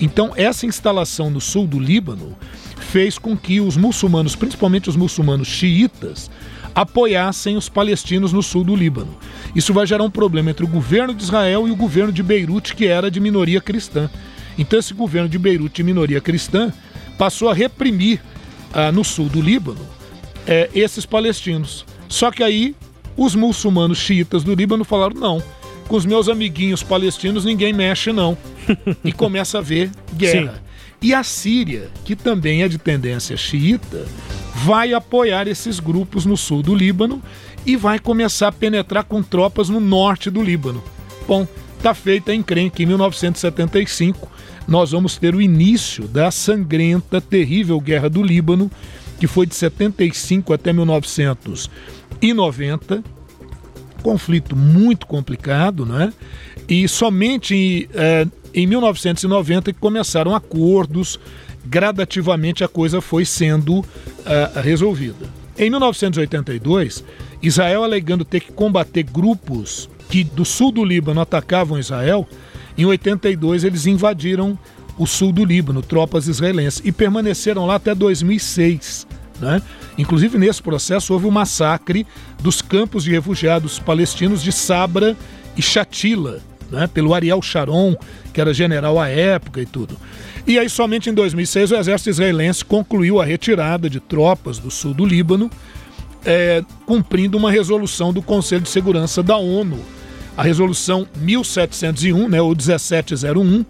Então, essa instalação no sul do Líbano fez com que os muçulmanos, principalmente os muçulmanos xiitas, apoiassem os palestinos no sul do Líbano. Isso vai gerar um problema entre o governo de Israel e o governo de Beirute, que era de minoria cristã. Então, esse governo de Beirute, de minoria cristã, passou a reprimir ah, no sul do Líbano é, esses palestinos. Só que aí os muçulmanos xiitas do Líbano falaram: não, com os meus amiguinhos palestinos ninguém mexe, não. e começa a haver guerra. E a Síria, que também é de tendência xiita, vai apoiar esses grupos no sul do Líbano e vai começar a penetrar com tropas no norte do Líbano. Bom, tá feita a encrenca em 1975. Nós vamos ter o início da sangrenta, terrível guerra do Líbano, que foi de 75 até 1990 conflito muito complicado, né? E somente eh, em 1990 que começaram acordos, gradativamente a coisa foi sendo ah, resolvida. Em 1982, Israel alegando ter que combater grupos que do sul do Líbano atacavam Israel, em 82 eles invadiram o sul do Líbano, tropas israelenses, e permaneceram lá até 2006. Né? Inclusive, nesse processo, houve o massacre dos campos de refugiados palestinos de Sabra e Shatila, né? pelo Ariel Sharon, que era general à época e tudo. E aí, somente em 2006, o exército israelense concluiu a retirada de tropas do sul do Líbano, é, cumprindo uma resolução do Conselho de Segurança da ONU, a resolução 1701, né, ou 1701,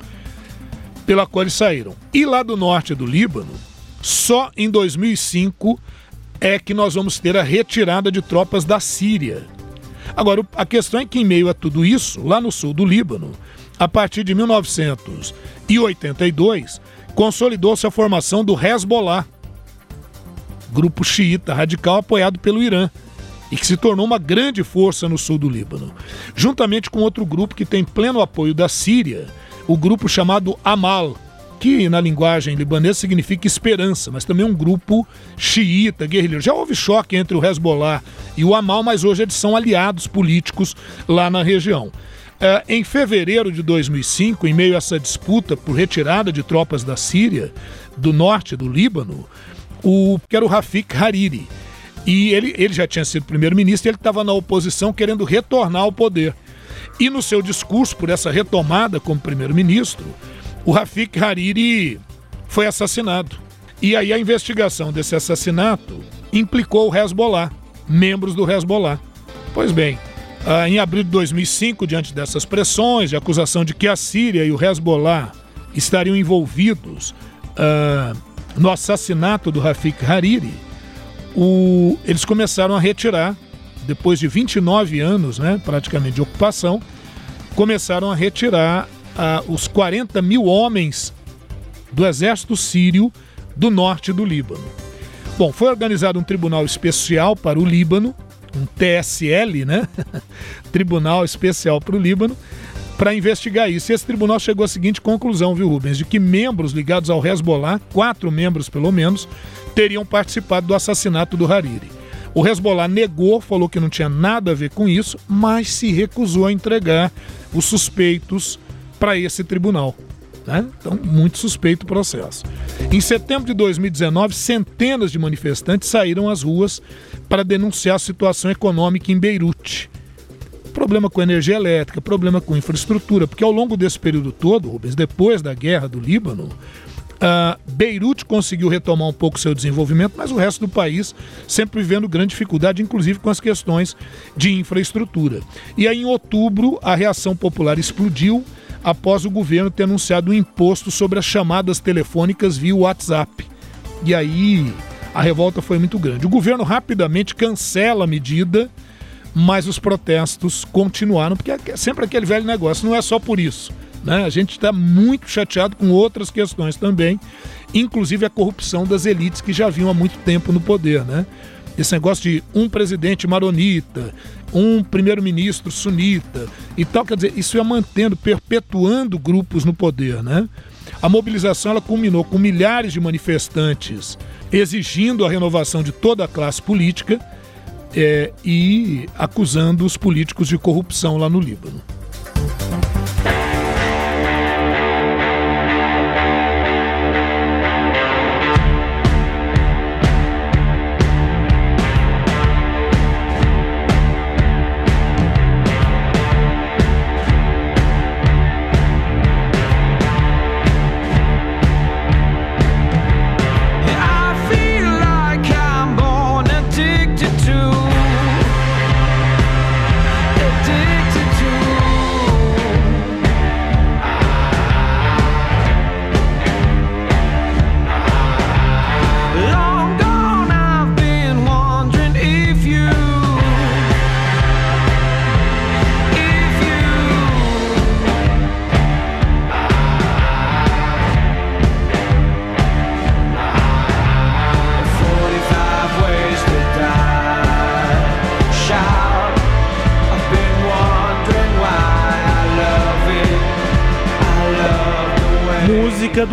pela qual eles saíram. E lá do norte do Líbano, só em 2005 é que nós vamos ter a retirada de tropas da Síria. Agora, a questão é que, em meio a tudo isso, lá no sul do Líbano, a partir de 1982, consolidou-se a formação do Hezbollah, grupo xiita radical apoiado pelo Irã. E que se tornou uma grande força no sul do Líbano, juntamente com outro grupo que tem pleno apoio da Síria, o grupo chamado Amal, que na linguagem libanesa significa esperança, mas também um grupo xiita, guerrilheiro. Já houve choque entre o Hezbollah e o Amal, mas hoje eles são aliados políticos lá na região. É, em fevereiro de 2005, em meio a essa disputa por retirada de tropas da Síria, do norte do Líbano, o, que era o Rafik Hariri. E ele, ele já tinha sido primeiro-ministro e ele estava na oposição querendo retornar ao poder. E no seu discurso por essa retomada como primeiro-ministro, o Rafik Hariri foi assassinado. E aí a investigação desse assassinato implicou o Hezbollah, membros do Hezbollah. Pois bem, ah, em abril de 2005, diante dessas pressões de acusação de que a Síria e o Hezbollah estariam envolvidos ah, no assassinato do Rafik Hariri, o, eles começaram a retirar, depois de 29 anos, né, praticamente, de ocupação, começaram a retirar os 40 mil homens do exército sírio do norte do Líbano. Bom, foi organizado um tribunal especial para o Líbano, um TSL, né? tribunal Especial para o Líbano, para investigar isso. E esse tribunal chegou à seguinte conclusão, viu, Rubens? De que membros ligados ao Hezbollah, quatro membros pelo menos, teriam participado do assassinato do Hariri. O Hezbollah negou, falou que não tinha nada a ver com isso, mas se recusou a entregar os suspeitos para esse tribunal. Né? Então, muito suspeito o processo. Em setembro de 2019, centenas de manifestantes saíram às ruas para denunciar a situação econômica em Beirute. Problema com energia elétrica, problema com infraestrutura, porque ao longo desse período todo, Rubens, depois da guerra do Líbano, Uh, Beirute conseguiu retomar um pouco seu desenvolvimento, mas o resto do país sempre vivendo grande dificuldade, inclusive com as questões de infraestrutura. E aí, em outubro, a reação popular explodiu após o governo ter anunciado um imposto sobre as chamadas telefônicas via WhatsApp. E aí a revolta foi muito grande. O governo rapidamente cancela a medida, mas os protestos continuaram, porque é sempre aquele velho negócio, não é só por isso. Né? A gente está muito chateado com outras questões também, inclusive a corrupção das elites que já vinham há muito tempo no poder. Né? Esse negócio de um presidente maronita, um primeiro-ministro sunita e tal, quer dizer, isso ia mantendo, perpetuando grupos no poder, né? A mobilização ela culminou com milhares de manifestantes exigindo a renovação de toda a classe política é, e acusando os políticos de corrupção lá no Líbano.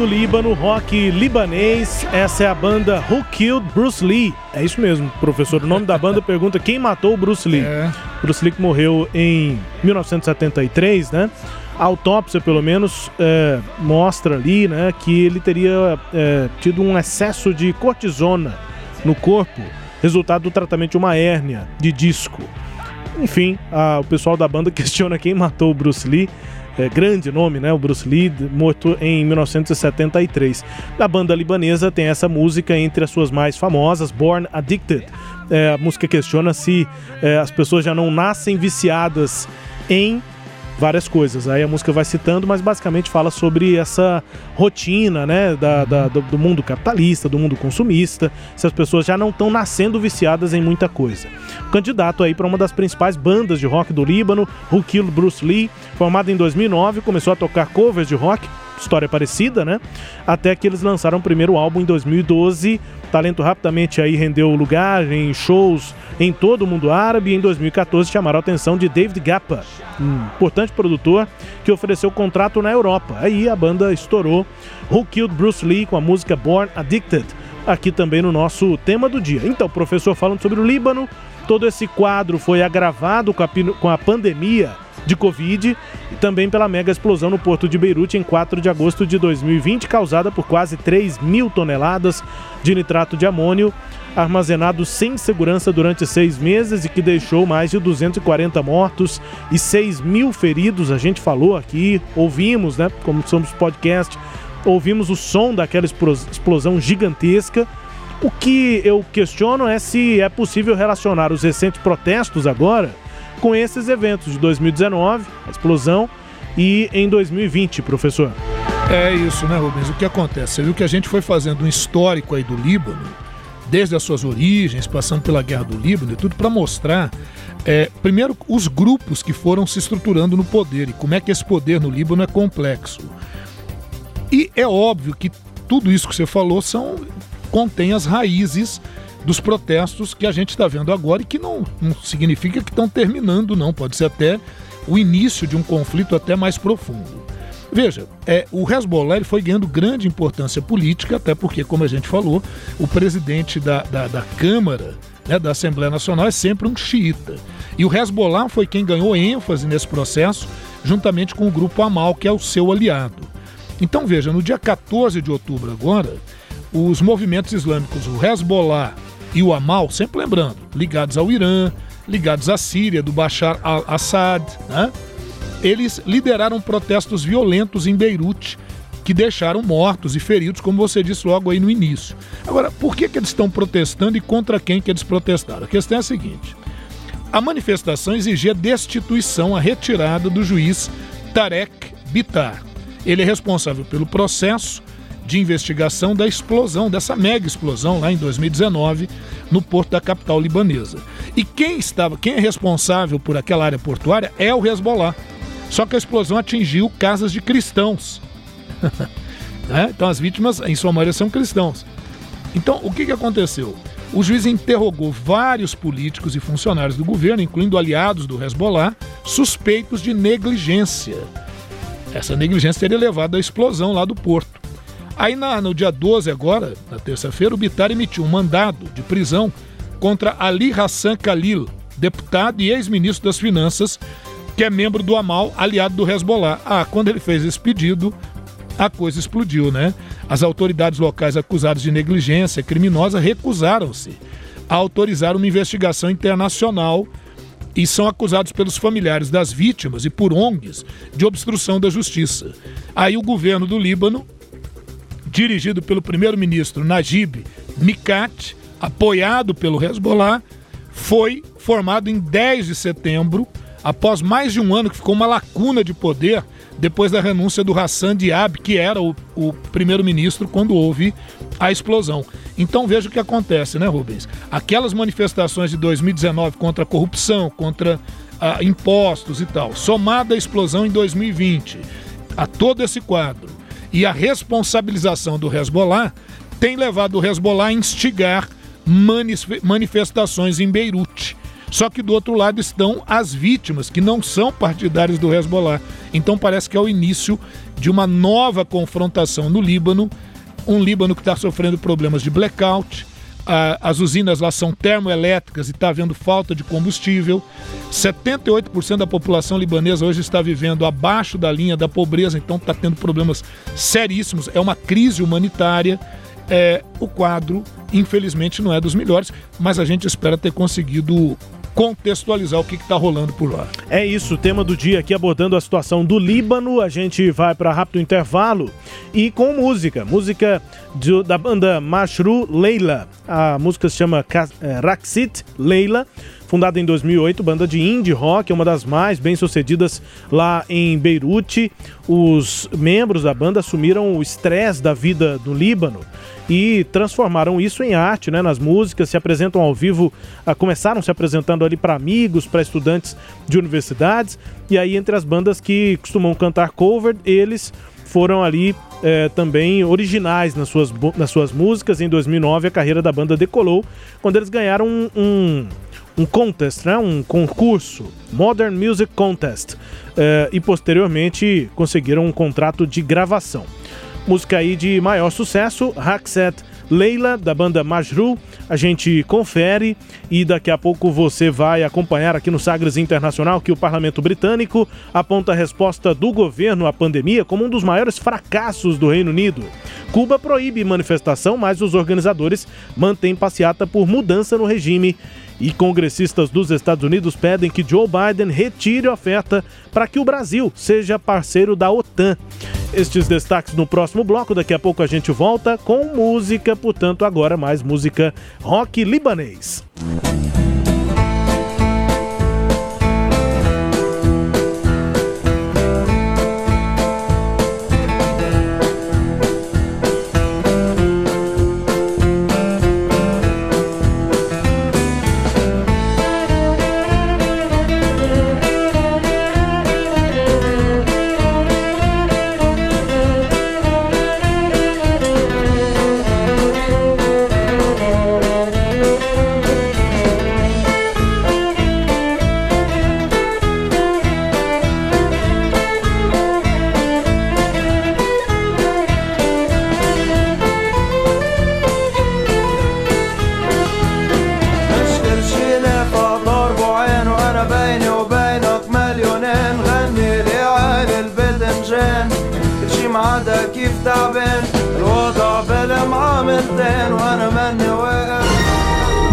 Do Líbano, rock libanês. Essa é a banda Who Killed Bruce Lee. É isso mesmo, professor. O nome da banda pergunta quem matou o Bruce Lee. É. Bruce Lee que morreu em 1973, né? A autópsia, pelo menos, é, mostra ali, né, que ele teria é, tido um excesso de cortisona no corpo, resultado do tratamento de uma hérnia de disco. Enfim, a, o pessoal da banda questiona quem matou o Bruce Lee é, grande nome, né? O Bruce Lee, morto em 1973. A banda libanesa tem essa música entre as suas mais famosas, Born Addicted. É, a música questiona se é, as pessoas já não nascem viciadas em várias coisas. Aí a música vai citando, mas basicamente fala sobre essa rotina, né, da, da do mundo capitalista, do mundo consumista, se as pessoas já não estão nascendo viciadas em muita coisa. O candidato aí para uma das principais bandas de rock do Líbano, Killed Bruce Lee, formado em 2009, começou a tocar covers de rock história parecida, né? Até que eles lançaram o primeiro álbum em 2012. O talento rapidamente aí rendeu lugar em shows em todo o mundo árabe e em 2014 chamaram a atenção de David Gappa, um importante produtor que ofereceu contrato na Europa. Aí a banda estourou. Who Killed Bruce Lee com a música Born Addicted, aqui também no nosso tema do dia. Então, professor falando sobre o Líbano, todo esse quadro foi agravado com a, com a pandemia de Covid e também pela mega explosão no porto de Beirute em 4 de agosto de 2020, causada por quase 3 mil toneladas de nitrato de amônio armazenado sem segurança durante seis meses e que deixou mais de 240 mortos e 6 mil feridos. A gente falou aqui, ouvimos, né? Como somos podcast, ouvimos o som daquela explo- explosão gigantesca. O que eu questiono é se é possível relacionar os recentes protestos agora com esses eventos de 2019, a explosão, e em 2020, professor. É isso, né, Rubens? O que acontece? Você viu que a gente foi fazendo um histórico aí do Líbano, desde as suas origens, passando pela guerra do Líbano e tudo, para mostrar, é, primeiro, os grupos que foram se estruturando no poder e como é que esse poder no Líbano é complexo. E é óbvio que tudo isso que você falou são contém as raízes dos protestos que a gente está vendo agora e que não, não significa que estão terminando, não. Pode ser até o início de um conflito até mais profundo. Veja, é, o Hezbollah foi ganhando grande importância política, até porque, como a gente falou, o presidente da, da, da Câmara, né, da Assembleia Nacional, é sempre um xiita. E o Hezbollah foi quem ganhou ênfase nesse processo, juntamente com o grupo Amal, que é o seu aliado. Então, veja, no dia 14 de outubro agora, os movimentos islâmicos, o Hezbollah e o Amal, sempre lembrando, ligados ao Irã, ligados à Síria, do Bashar al-Assad, né? eles lideraram protestos violentos em Beirute, que deixaram mortos e feridos, como você disse logo aí no início. Agora, por que, que eles estão protestando e contra quem que eles protestaram? A questão é a seguinte: a manifestação exigia destituição, a retirada do juiz Tarek Bitar. Ele é responsável pelo processo de investigação da explosão, dessa mega explosão lá em 2019, no porto da capital libanesa. E quem estava, quem é responsável por aquela área portuária é o Hezbollah. Só que a explosão atingiu casas de cristãos. Né? Então as vítimas, em sua maioria, são cristãos. Então, o que, que aconteceu? O juiz interrogou vários políticos e funcionários do governo, incluindo aliados do Hezbollah, suspeitos de negligência. Essa negligência teria levado à explosão lá do porto. Aí, na- no dia 12, agora, na terça-feira, o Bitar emitiu um mandado de prisão contra Ali Hassan Khalil, deputado e ex-ministro das Finanças, que é membro do Amal, aliado do Hezbollah. Ah, quando ele fez esse pedido, a coisa explodiu, né? As autoridades locais acusadas de negligência criminosa recusaram-se a autorizar uma investigação internacional e são acusados pelos familiares das vítimas e por ONGs de obstrução da justiça. Aí o governo do Líbano, dirigido pelo primeiro-ministro Najib Mikati, apoiado pelo Hezbollah, foi formado em 10 de setembro, após mais de um ano que ficou uma lacuna de poder depois da renúncia do Hassan Diab, que era o, o primeiro-ministro quando houve a explosão. Então veja o que acontece, né, Rubens? Aquelas manifestações de 2019 contra a corrupção, contra ah, impostos e tal, somada à explosão em 2020, a todo esse quadro e a responsabilização do Hezbollah tem levado o Hezbollah a instigar manifestações em Beirute. Só que do outro lado estão as vítimas, que não são partidários do Hezbollah. Então parece que é o início de uma nova confrontação no Líbano. Um Líbano que está sofrendo problemas de blackout. As usinas lá são termoelétricas e está havendo falta de combustível. 78% da população libanesa hoje está vivendo abaixo da linha da pobreza, então está tendo problemas seríssimos. É uma crise humanitária. É, o quadro, infelizmente, não é dos melhores, mas a gente espera ter conseguido contextualizar o que está rolando por lá. É isso, o tema do dia aqui abordando a situação do Líbano. A gente vai para rápido intervalo e com música. Música de- da banda Mashru Leila. A música se chama eh, Raksit Leila. Fundada em 2008, banda de indie rock, é uma das mais bem-sucedidas lá em Beirute. Os membros da banda assumiram o estresse da vida do Líbano e transformaram isso em arte, né? Nas músicas, se apresentam ao vivo, ah, começaram se apresentando ali para amigos, para estudantes de universidades, e aí entre as bandas que costumam cantar cover, eles foram ali é, também originais nas suas, nas suas músicas. Em 2009, a carreira da banda decolou quando eles ganharam um, um, um contest, né? um concurso, Modern Music Contest, é, e posteriormente conseguiram um contrato de gravação. Música aí de maior sucesso, Hackset Leila, da banda Majru. A gente confere e daqui a pouco você vai acompanhar aqui no Sagres Internacional que o parlamento britânico aponta a resposta do governo à pandemia como um dos maiores fracassos do Reino Unido. Cuba proíbe manifestação, mas os organizadores mantêm passeata por mudança no regime. E congressistas dos Estados Unidos pedem que Joe Biden retire a oferta para que o Brasil seja parceiro da OTAN. Estes destaques no próximo bloco. Daqui a pouco a gente volta com música, portanto, agora mais música rock libanês.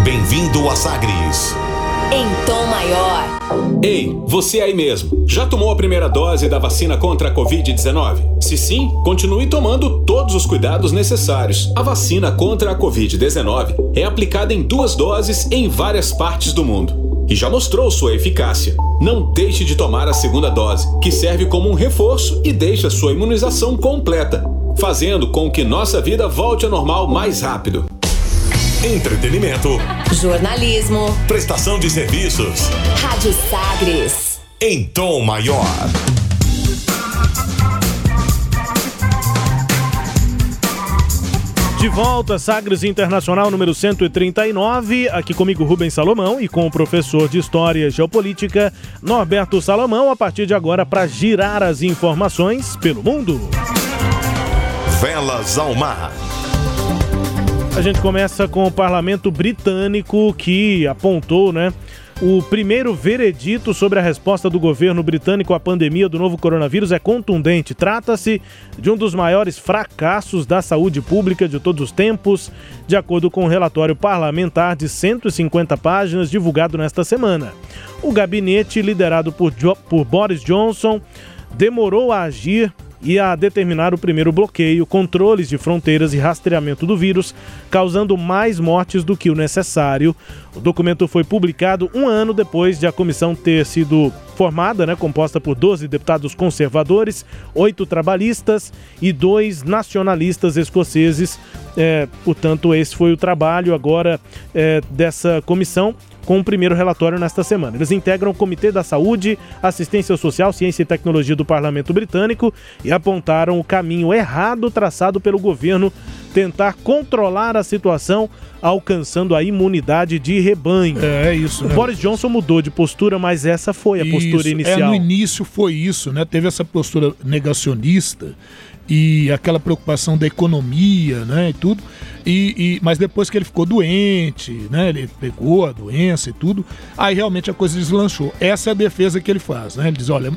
Bem-vindo a Sagres. Em tom maior. Ei, você aí mesmo, já tomou a primeira dose da vacina contra a Covid-19? Se sim, continue tomando todos os cuidados necessários. A vacina contra a Covid-19 é aplicada em duas doses em várias partes do mundo e já mostrou sua eficácia. Não deixe de tomar a segunda dose, que serve como um reforço e deixa sua imunização completa, fazendo com que nossa vida volte ao normal mais rápido. Entretenimento, Jornalismo. prestação de serviços, Rádio Sagres. em tom maior. De volta, Sagres Internacional número 139, aqui comigo Rubens Salomão e com o professor de História e Geopolítica Norberto Salomão, a partir de agora para girar as informações pelo mundo. Velas ao mar. A gente começa com o parlamento britânico que apontou, né, o primeiro veredito sobre a resposta do governo britânico à pandemia do novo coronavírus é contundente. Trata-se de um dos maiores fracassos da saúde pública de todos os tempos, de acordo com um relatório parlamentar de 150 páginas divulgado nesta semana. O gabinete, liderado por, Jo- por Boris Johnson, demorou a agir e a determinar o primeiro bloqueio, controles de fronteiras e rastreamento do vírus, causando mais mortes do que o necessário. O documento foi publicado um ano depois de a comissão ter sido formada, né, composta por 12 deputados conservadores, oito trabalhistas e dois nacionalistas escoceses. É, portanto, esse foi o trabalho agora é, dessa comissão com o primeiro relatório nesta semana. Eles integram o Comitê da Saúde, Assistência Social, Ciência e Tecnologia do Parlamento Britânico e apontaram o caminho errado traçado pelo governo tentar controlar a situação, alcançando a imunidade de rebanho. É, é isso. O né? Boris Johnson mudou de postura, mas essa foi a postura Isso, inicial. É, no início foi isso, né? Teve essa postura negacionista e aquela preocupação da economia, né, e tudo. E, e- mas depois que ele ficou doente, né, ele pegou a doença e tudo, aí realmente a coisa deslanchou. Essa é a defesa que ele faz, né? Ele diz, olha,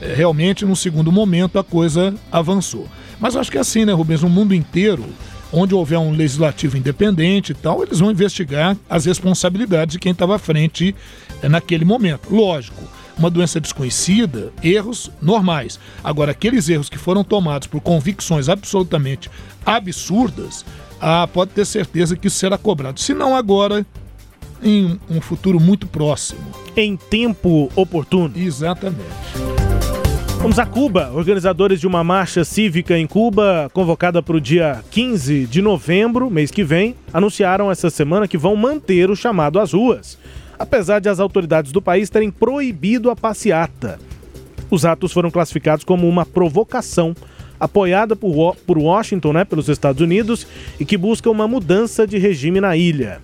é, realmente num segundo momento a coisa avançou. Mas acho que é assim, né, Rubens, no mundo inteiro, onde houver um legislativo independente e tal, eles vão investigar as responsabilidades de quem estava à frente eh, naquele momento. Lógico, uma doença desconhecida, erros normais. Agora, aqueles erros que foram tomados por convicções absolutamente absurdas, ah, pode ter certeza que isso será cobrado. Se não agora, em um futuro muito próximo. Em tempo oportuno. Exatamente. Vamos a Cuba. Organizadores de uma marcha cívica em Cuba, convocada para o dia 15 de novembro, mês que vem, anunciaram essa semana que vão manter o chamado às ruas, apesar de as autoridades do país terem proibido a passeata. Os atos foram classificados como uma provocação apoiada por, por Washington, né, pelos Estados Unidos, e que busca uma mudança de regime na ilha.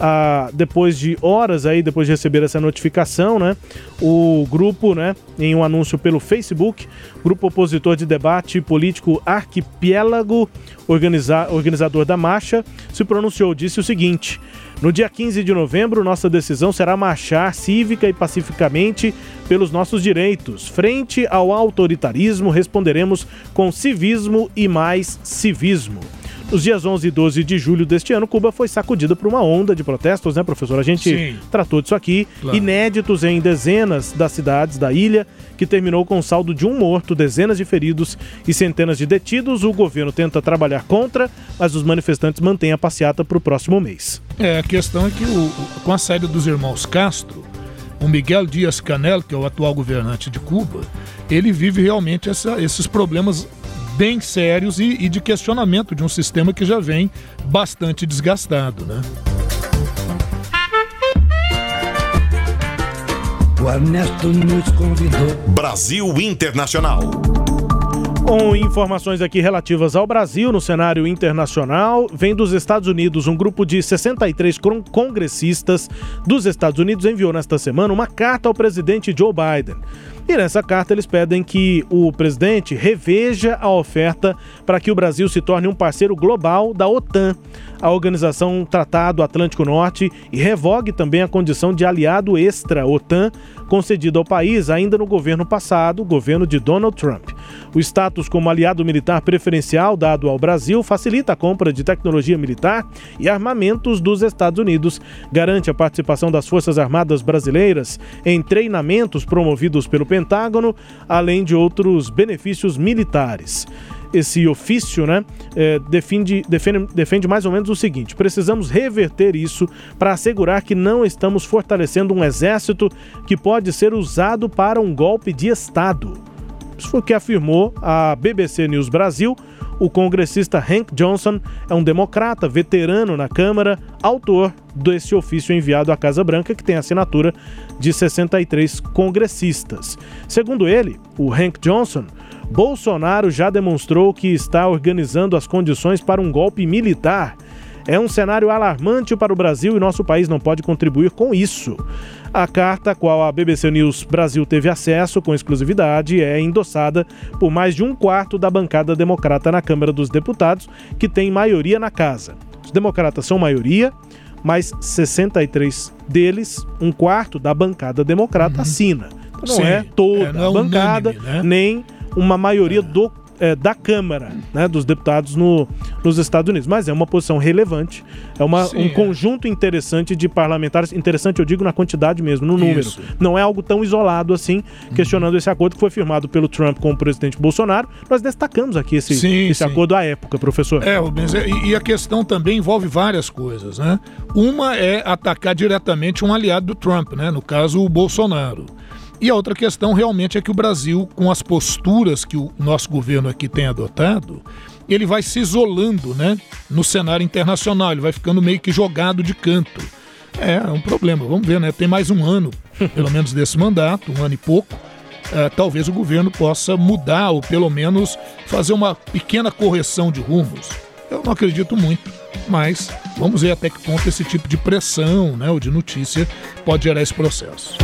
Ah, depois de horas aí, depois de receber essa notificação, né, o grupo, né, em um anúncio pelo Facebook, grupo opositor de debate político Arquipiélago, organiza- organizador da marcha, se pronunciou, disse o seguinte: no dia 15 de novembro, nossa decisão será marchar cívica e pacificamente pelos nossos direitos. Frente ao autoritarismo, responderemos com civismo e mais civismo. Nos dias 11 e 12 de julho deste ano, Cuba foi sacudida por uma onda de protestos, né, professor? A gente Sim. tratou disso aqui. Claro. Inéditos em dezenas das cidades da ilha, que terminou com um saldo de um morto, dezenas de feridos e centenas de detidos. O governo tenta trabalhar contra, mas os manifestantes mantêm a passeata para o próximo mês. É, a questão é que o- o- com a saída dos irmãos Castro, o Miguel Dias Canel, que é o atual governante de Cuba, ele vive realmente essa- esses problemas bem sérios e, e de questionamento de um sistema que já vem bastante desgastado, né? O Ernesto nos convidou. Brasil Internacional. Com informações aqui relativas ao Brasil no cenário internacional, vem dos Estados Unidos um grupo de 63 con- congressistas dos Estados Unidos enviou nesta semana uma carta ao presidente Joe Biden. E nessa carta eles pedem que o presidente reveja a oferta para que o Brasil se torne um parceiro global da OTAN, a Organização Tratado Atlântico Norte, e revogue também a condição de aliado extra-OTAN concedido ao país ainda no governo passado, governo de Donald Trump. O status como aliado militar preferencial dado ao Brasil facilita a compra de tecnologia militar e armamentos dos Estados Unidos, garante a participação das Forças Armadas brasileiras em treinamentos promovidos pelo Pentágono, além de outros benefícios militares esse ofício, né, é, defende, defende, defende mais ou menos o seguinte: precisamos reverter isso para assegurar que não estamos fortalecendo um exército que pode ser usado para um golpe de Estado. Isso foi o que afirmou a BBC News Brasil. O congressista Hank Johnson é um democrata veterano na Câmara, autor desse ofício enviado à Casa Branca, que tem assinatura de 63 congressistas. Segundo ele, o Hank Johnson, Bolsonaro já demonstrou que está organizando as condições para um golpe militar. É um cenário alarmante para o Brasil e nosso país não pode contribuir com isso. A carta, a qual a BBC News Brasil teve acesso com exclusividade, é endossada por mais de um quarto da bancada democrata na Câmara dos Deputados, que tem maioria na casa. Os democratas são maioria, mas 63 deles, um quarto da bancada democrata, assina. Então não Sim. é toda É, não é a bancada, unânime, né? nem uma maioria do, é, da Câmara, né, dos deputados no, nos Estados Unidos. Mas é uma posição relevante, é uma, Sim, um é. conjunto interessante de parlamentares, interessante eu digo na quantidade mesmo, no número. Isso. Não é algo tão isolado assim, questionando esse acordo que foi firmado pelo Trump com o presidente Bolsonaro. Nós destacamos aqui esse, Sim, esse sim. acordo à época, professor. É, Rubens, e, e a questão também envolve várias coisas, né? Uma é atacar diretamente um aliado do Trump, né? No caso, o Bolsonaro. E a outra questão realmente é que o Brasil, com as posturas que o nosso governo aqui tem adotado, ele vai se isolando, né? No cenário internacional, ele vai ficando meio que jogado de canto. É, é um problema. Vamos ver, né? Tem mais um ano, pelo menos desse mandato, um ano e pouco. É, talvez o governo possa mudar ou pelo menos fazer uma pequena correção de rumos. Eu não acredito muito, mas vamos ver até que ponto esse tipo de pressão, né, ou de notícia pode gerar esse processo.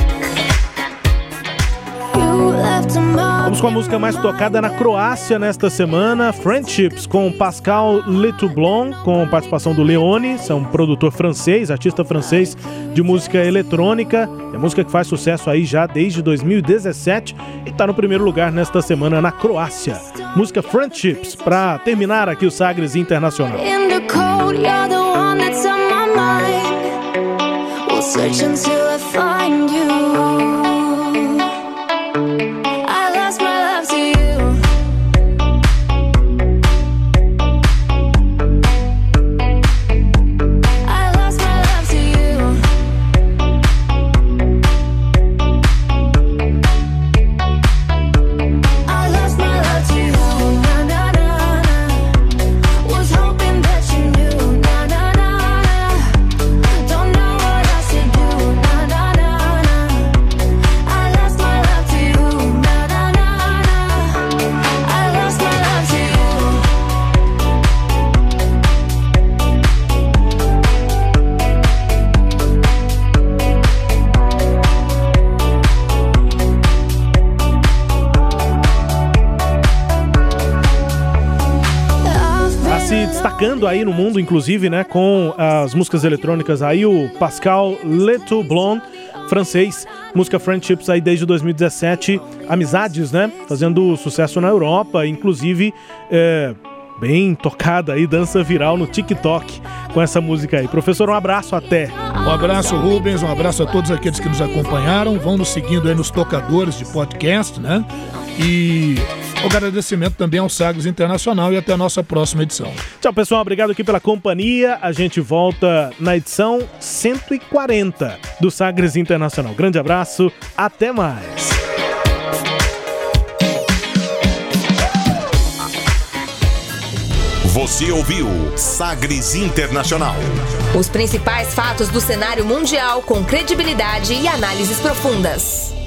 Vamos com a música mais tocada na Croácia nesta semana, Friendships, com Pascal Letoublon, com participação do Leone, é um produtor francês, artista francês de música eletrônica. É música que faz sucesso aí já desde 2017 e está no primeiro lugar nesta semana na Croácia. Música Friendships, para terminar aqui o Sagres Internacional. In destacando aí no mundo, inclusive, né, com as músicas eletrônicas aí, o Pascal Letoublon, francês, música Friendships aí desde 2017, Amizades, né, fazendo sucesso na Europa, inclusive, é, bem tocada aí, dança viral no TikTok com essa música aí. Professor, um abraço, até. Um abraço, Rubens, um abraço a todos aqueles que nos acompanharam. Vão nos seguindo aí nos tocadores de podcast, né? E o agradecimento também ao Sagres Internacional e até a nossa próxima edição. Tchau, pessoal. Obrigado aqui pela companhia. A gente volta na edição 140 do Sagres Internacional. Grande abraço, até mais. Você ouviu Sagres Internacional. Os principais fatos do cenário mundial com credibilidade e análises profundas.